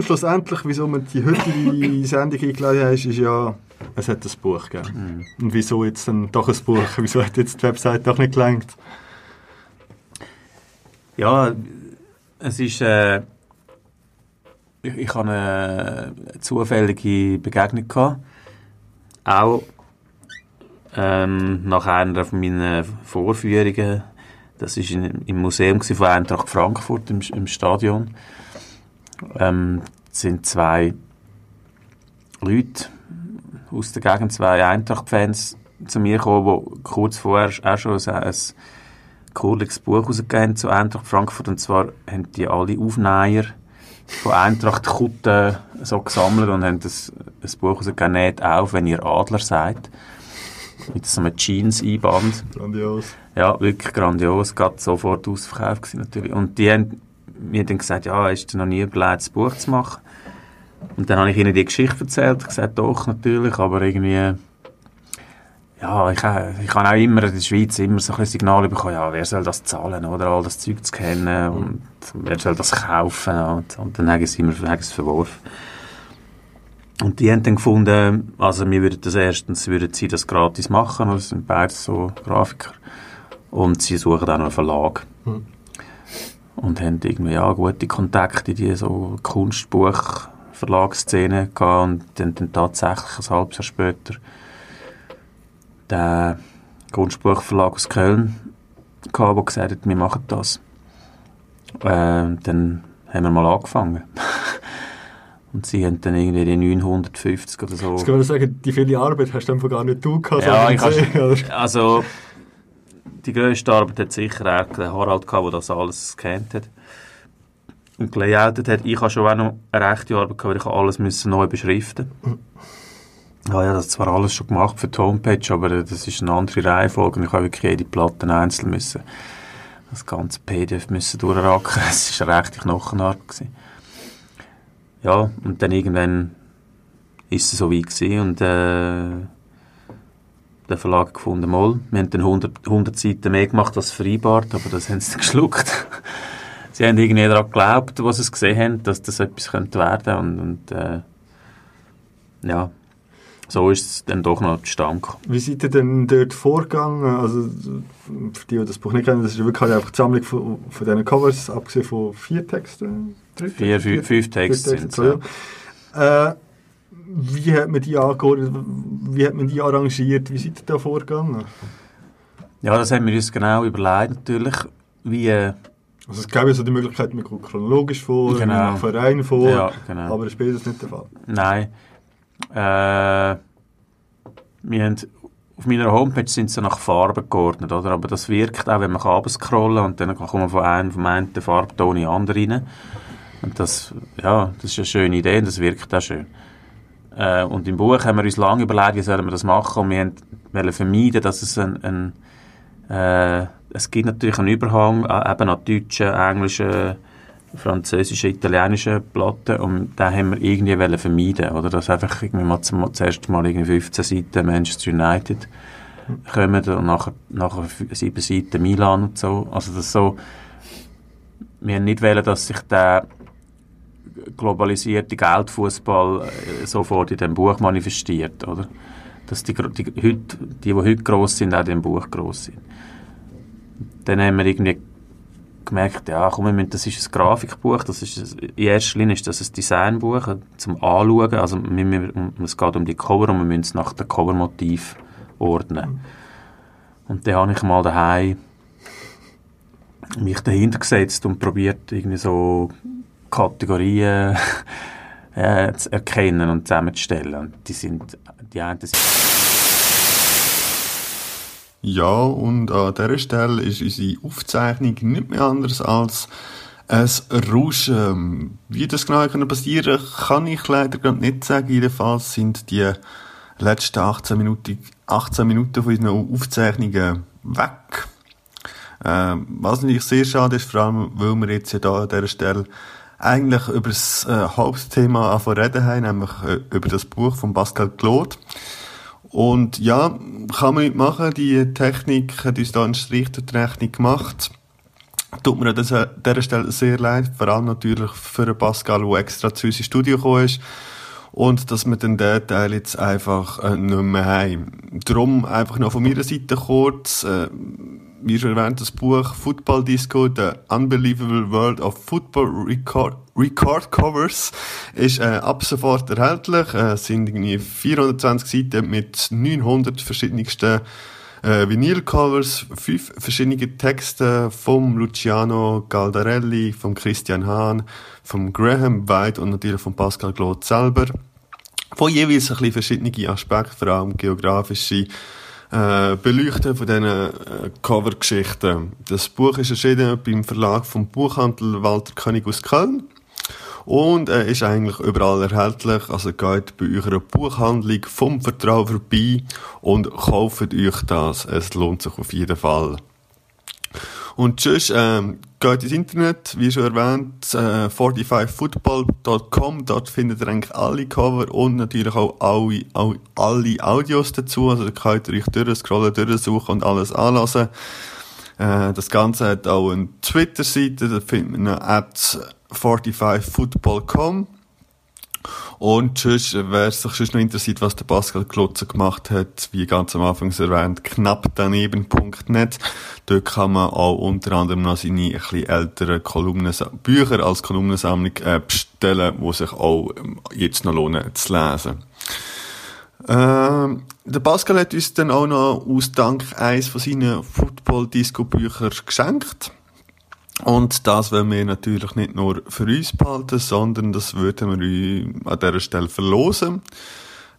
Grund schlussendlich, wieso wir die heutige Sendung eingeladen haben, ist ja, es hat ein Buch gegeben. Und wieso jetzt dann doch ein Buch? Wieso hat jetzt die Website doch nicht gelangt? Ja, es ist. Äh, ich, ich hatte eine zufällige Begegnung. Gehabt. Auch ähm, nach einer von meinen Vorführungen. Das war im Museum von Eintracht Frankfurt im, im Stadion. Ähm, es sind zwei Leute aus der Gegend, zwei Eintracht-Fans, zu mir gekommen, die kurz vorher auch schon ein, ein cooles Buch rausgegeben zu Eintracht Frankfurt. Und zwar haben die alle Aufnäher von Eintracht Kutten so gesammelt und haben das, das Buch rausgegeben, «Näht auf, wenn ihr Adler seid». Mit so einem Jeans-Einband. Grandios. Ja, wirklich grandios. Gerade sofort ausverkauft gewesen, natürlich. Und die haben mir dann gesagt, ja, du noch nie überlegt, das Buch zu machen? Und dann habe ich ihnen die Geschichte erzählt. gesagt, doch, natürlich, aber irgendwie... Ja, ich, äh, ich habe auch immer in der Schweiz immer so ein Signal bekommen, ja, wer soll das zahlen, oder? All das Zeug zu kennen und wer soll das kaufen und, und dann haben sie immer haben verworfen. Und die haben dann gefunden, also wir würden das erstens, würden sie das gratis machen, das sind beide so Grafiker. Und sie suchen auch noch einen Verlag. Mhm. Und haben irgendwie, ja, gute Kontakte in die so Kunstbuch-Verlagsszene gehabt und dann, dann tatsächlich ein halbes Jahr später der Kunstbuchverlag aus Köln gehabt, der gesagt hat, wir machen das. Äh, dann haben wir mal angefangen. Und sie haben dann irgendwie die 950 oder so. Jetzt kann man sagen, die viele Arbeit hast du einfach gar nicht du gehabt. Ja, ich sie, oder? has, also die grösste Arbeit hat sicher er, der Harald gehabt, der das alles gescannt hat und gelayoutet hat. Ich habe schon auch noch eine rechte Arbeit gehabt, weil ich alles müssen neu beschriften Ja, ja, das zwar alles schon gemacht für die Homepage, aber äh, das ist eine andere Reihenfolge und ich habe wirklich jede Platte einzeln müssen das ganze PDF müssen durchracken. Es war eine rechte Knochenart. Gewesen. Ja, und dann irgendwann ist es so weit gewesen und äh, der Verlag gefunden, mal, wir haben dann 100, 100 Seiten mehr gemacht als vereinbart, aber das haben sie geschluckt. sie haben irgendwie daran geglaubt, was sie gesehen haben, dass das etwas könnte werden und, und äh, ja, so ist es dann doch noch zustande. Wie seid ihr denn dort vorgegangen? Also, für die, die das Buch nicht kennen, das ist wirklich halt einfach die Sammlung von, von diesen Covers, abgesehen von vier Texten. Drei Vier, fünf, fünf Texte sind es. ja. Äh, wie hat man die angeordnet? Wie hat man die arrangiert? Wie seid ihr da vorgegangen? Ja, das haben wir uns genau überlegt natürlich, wie... Äh, Also es gäbe ja so die Möglichkeit, man geht chronologisch vor, Genau. man macht Verein vor, Ja, genau. aber später ist das nicht der Fall. Nein. Äh, wir haben, auf meiner Homepage sind sie nach Farben geordnet, oder? Aber das wirkt auch, wenn man runterscrollen und dann kommt man von einem, vom einen Farbton in den anderen rein. Und das, ja, das ist eine schöne Idee und das wirkt auch schön. Äh, und im Buch haben wir uns lange überlegt, wie sollen wir das machen und wir wollen vermeiden, dass es ein, ein äh, es gibt natürlich einen Überhang äh, eben an deutschen, englischen, französischen, italienischen Platten und den haben wir irgendwie wollen vermeiden, oder? Dass einfach irgendwie mal zum, zuerst mal irgendwie 15 Seiten Manchester United kommen und nachher, nachher fü- sieben Seiten Milan und so. Also das so, wir haben nicht wollen, dass sich der globalisierte Geldfußball äh, sofort in dem Buch manifestiert, oder? Dass die, die, heute, die, die heute gross sind, auch in dem Buch gross sind. Dann haben wir irgendwie gemerkt, ja, komm, wir müssen, das ist ein Grafikbuch, das ist, in erster Linie ist das ein Designbuch äh, zum Anschauen, also wir, wir, es geht um die Cover und wir müssen es nach dem Covermotiv ordnen. Und dann habe ich mal daheim mich dahinter gesetzt und probiert irgendwie so Kategorien äh, zu erkennen und zusammenzustellen. Und die sind, die einen sind Ja, und an dieser Stelle ist unsere Aufzeichnung nicht mehr anders als ein Rauschen. Wie das genau passieren kann ich leider nicht sagen. Jedenfalls sind die letzten 18 Minuten, 18 Minuten von unseren Aufzeichnungen weg. Ähm, was natürlich sehr schade ist, vor allem, weil wir jetzt da an dieser Stelle eigentlich über das äh, Hauptthema anfangen reden haben, nämlich äh, über das Buch von Pascal Claude. Und ja, kann man nicht machen. Die Technik hat uns da einen Strich durch die Rechnung gemacht. Tut mir an dieser, Stelle sehr leid, vor allem natürlich für Pascal, der extra zu uns ins Studio gekommen ist. Und dass wir den Teil jetzt einfach äh, nicht mehr haben. Darum einfach noch von meiner Seite kurz, äh, wie schon erwähnt, das Buch Football Disco, The Unbelievable World of Football Record, Record Covers, ist äh, ab sofort erhältlich. Äh, es sind irgendwie 420 Seiten mit 900 verschiedensten äh, Vinylcovers, fünf verschiedene Texte vom Luciano Galdarelli, vom Christian Hahn, vom Graham White und natürlich von Pascal Claude selber. Von jeweils ein bisschen verschiedene Aspekte, vor allem geografische, äh, Beleuchten von diesen äh, Covergeschichten. Das Buch ist erschienen beim Verlag vom Buchhandel Walter König aus Köln. Und er ist eigentlich überall erhältlich. Also geht bei eurer Buchhandlung vom Vertrauen vorbei und kauft euch das. Es lohnt sich auf jeden Fall. Und sonst, ähm, geht ins Internet, wie schon erwähnt, äh, 45football.com. Dort findet ihr eigentlich alle Cover und natürlich auch alle, alle, alle Audios dazu. Also da könnt ihr euch durchscrollen, durchsuchen und alles anlassen. Äh, das Ganze hat auch eine Twitter-Seite, da findet man at 45football.com. Und sonst, wer sich sonst noch interessiert, was der Pascal Klotzer gemacht hat, wie ganz am Anfang erwähnt, knapp daneben.net. Dort kann man auch unter anderem noch seine ein bisschen älteren Kolumnen, Bücher als Kolumnensammlung äh, bestellen, die sich auch ähm, jetzt noch lohnen zu lesen. Ähm, der Pascal hat uns dann auch noch aus Dank eins von seinen Football-Disco-Büchern geschenkt. Und das wollen wir natürlich nicht nur für uns behalten, sondern das würden wir an dieser Stelle verlosen.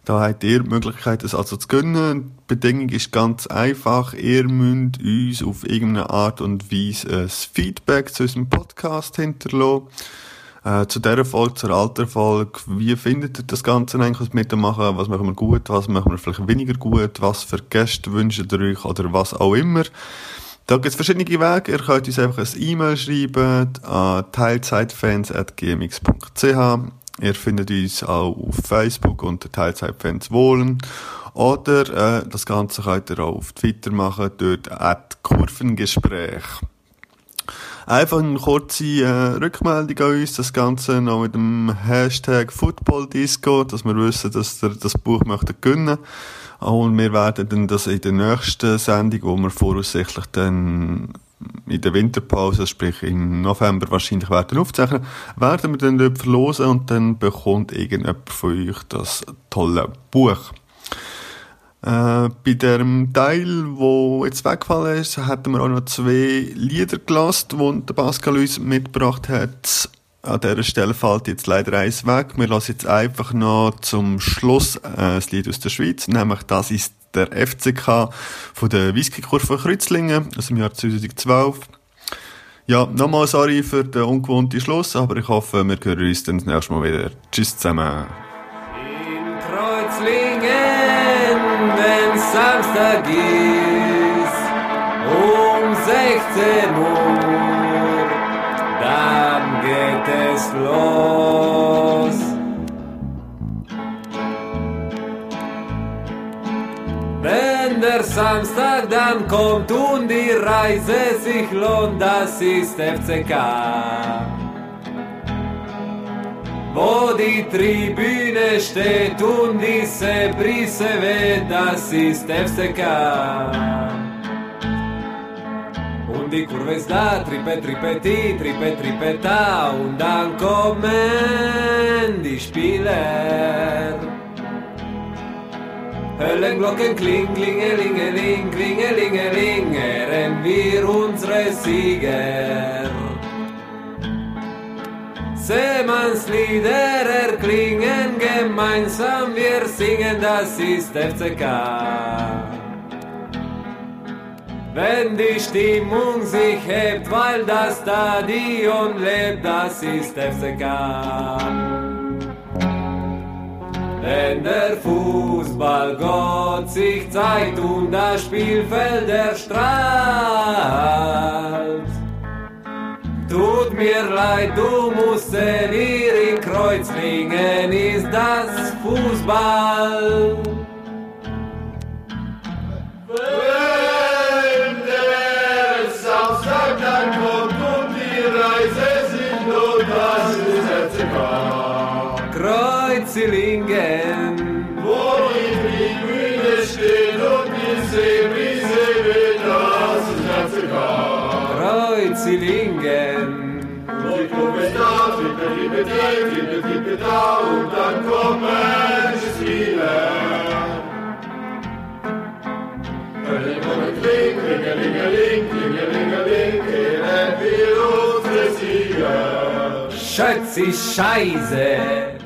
Da habt ihr die Möglichkeit, es also zu gönnen. Die Bedingung ist ganz einfach. Ihr müsst uns auf irgendeine Art und Weise ein Feedback zu unserem Podcast hinterlassen. Äh, zu dieser Folge, zur alten Folge, wie findet ihr das Ganze eigentlich, was wir da machen? Was machen wir gut, was machen wir vielleicht weniger gut? Was für Gäste wünscht ihr euch oder was auch immer? Da gibt es verschiedene Wege. Ihr könnt uns einfach ein E-Mail schreiben an teilzeitfans.gmx.ch. Ihr findet uns auch auf Facebook unter Teilzeitfans wohlen. Oder äh, das Ganze könnt ihr auch auf Twitter machen, dort at Kurvengespräch. Einfach eine kurze äh, Rückmeldung an uns, das Ganze noch mit dem Hashtag FootballDisco, dass wir wissen, dass ihr das Buch möchtet gönnen und wir werden dann das in der nächsten Sendung, wo wir voraussichtlich dann in der Winterpause, sprich im November wahrscheinlich werden aufzeichnen, werden wir dann dort verlosen und dann bekommt irgendjemand von euch das tolle Buch. Äh, bei dem Teil, wo jetzt weggefallen ist, hatten wir auch noch zwei Lieder gelassen, die der Pascal uns mitgebracht hat. An dieser Stelle fällt jetzt leider eins weg. Wir lassen jetzt einfach noch zum Schluss äh, das Lied aus der Schweiz, nämlich das ist der FCK von der Whisky-Kurve Kreuzlingen aus dem Jahr 2012. Ja, nochmal sorry für den ungewohnten Schluss, aber ich hoffe, wir hören uns dann das nächste Mal wieder. Tschüss zusammen. In Kreuzlingen, wenn Samstag ist, um 16 Uhr, es los. Wenn der Samstag dann kommt und die Reise sich lohnt, das ist FCK wo die Tribüne steht und diese Brise weht, das ist FCK. Und die Kurve ist da, trippe, trippeti, trippe, trippeta, und dann kommen die Spieler. Höllenglocken kling, klingelingeling, klingelingeling, ehren wir unsere Sieger. Seemannslieder erklingen gemeinsam, wir singen, das ist FCK. Wenn die Stimmung sich hebt, weil das Stadion lebt, das ist FCK. Wenn der Fußballgott sich zeigt und das Spielfeld erstrahlt, Tut mir leid, du musst hier in Kreuzlingen, ist das Fußball. Wenn Kreuzlingen. Wo die Tribüne steht und die Seebrise das ist Kreuzlingen. Wo die Gruppe ist da, tippe, tippe, tippe, tippe, da, und dann kommen Spiele. Kling, klingelingeling, klingelingeling, kehren wir unsere Sieger. Schötzi Scheiße.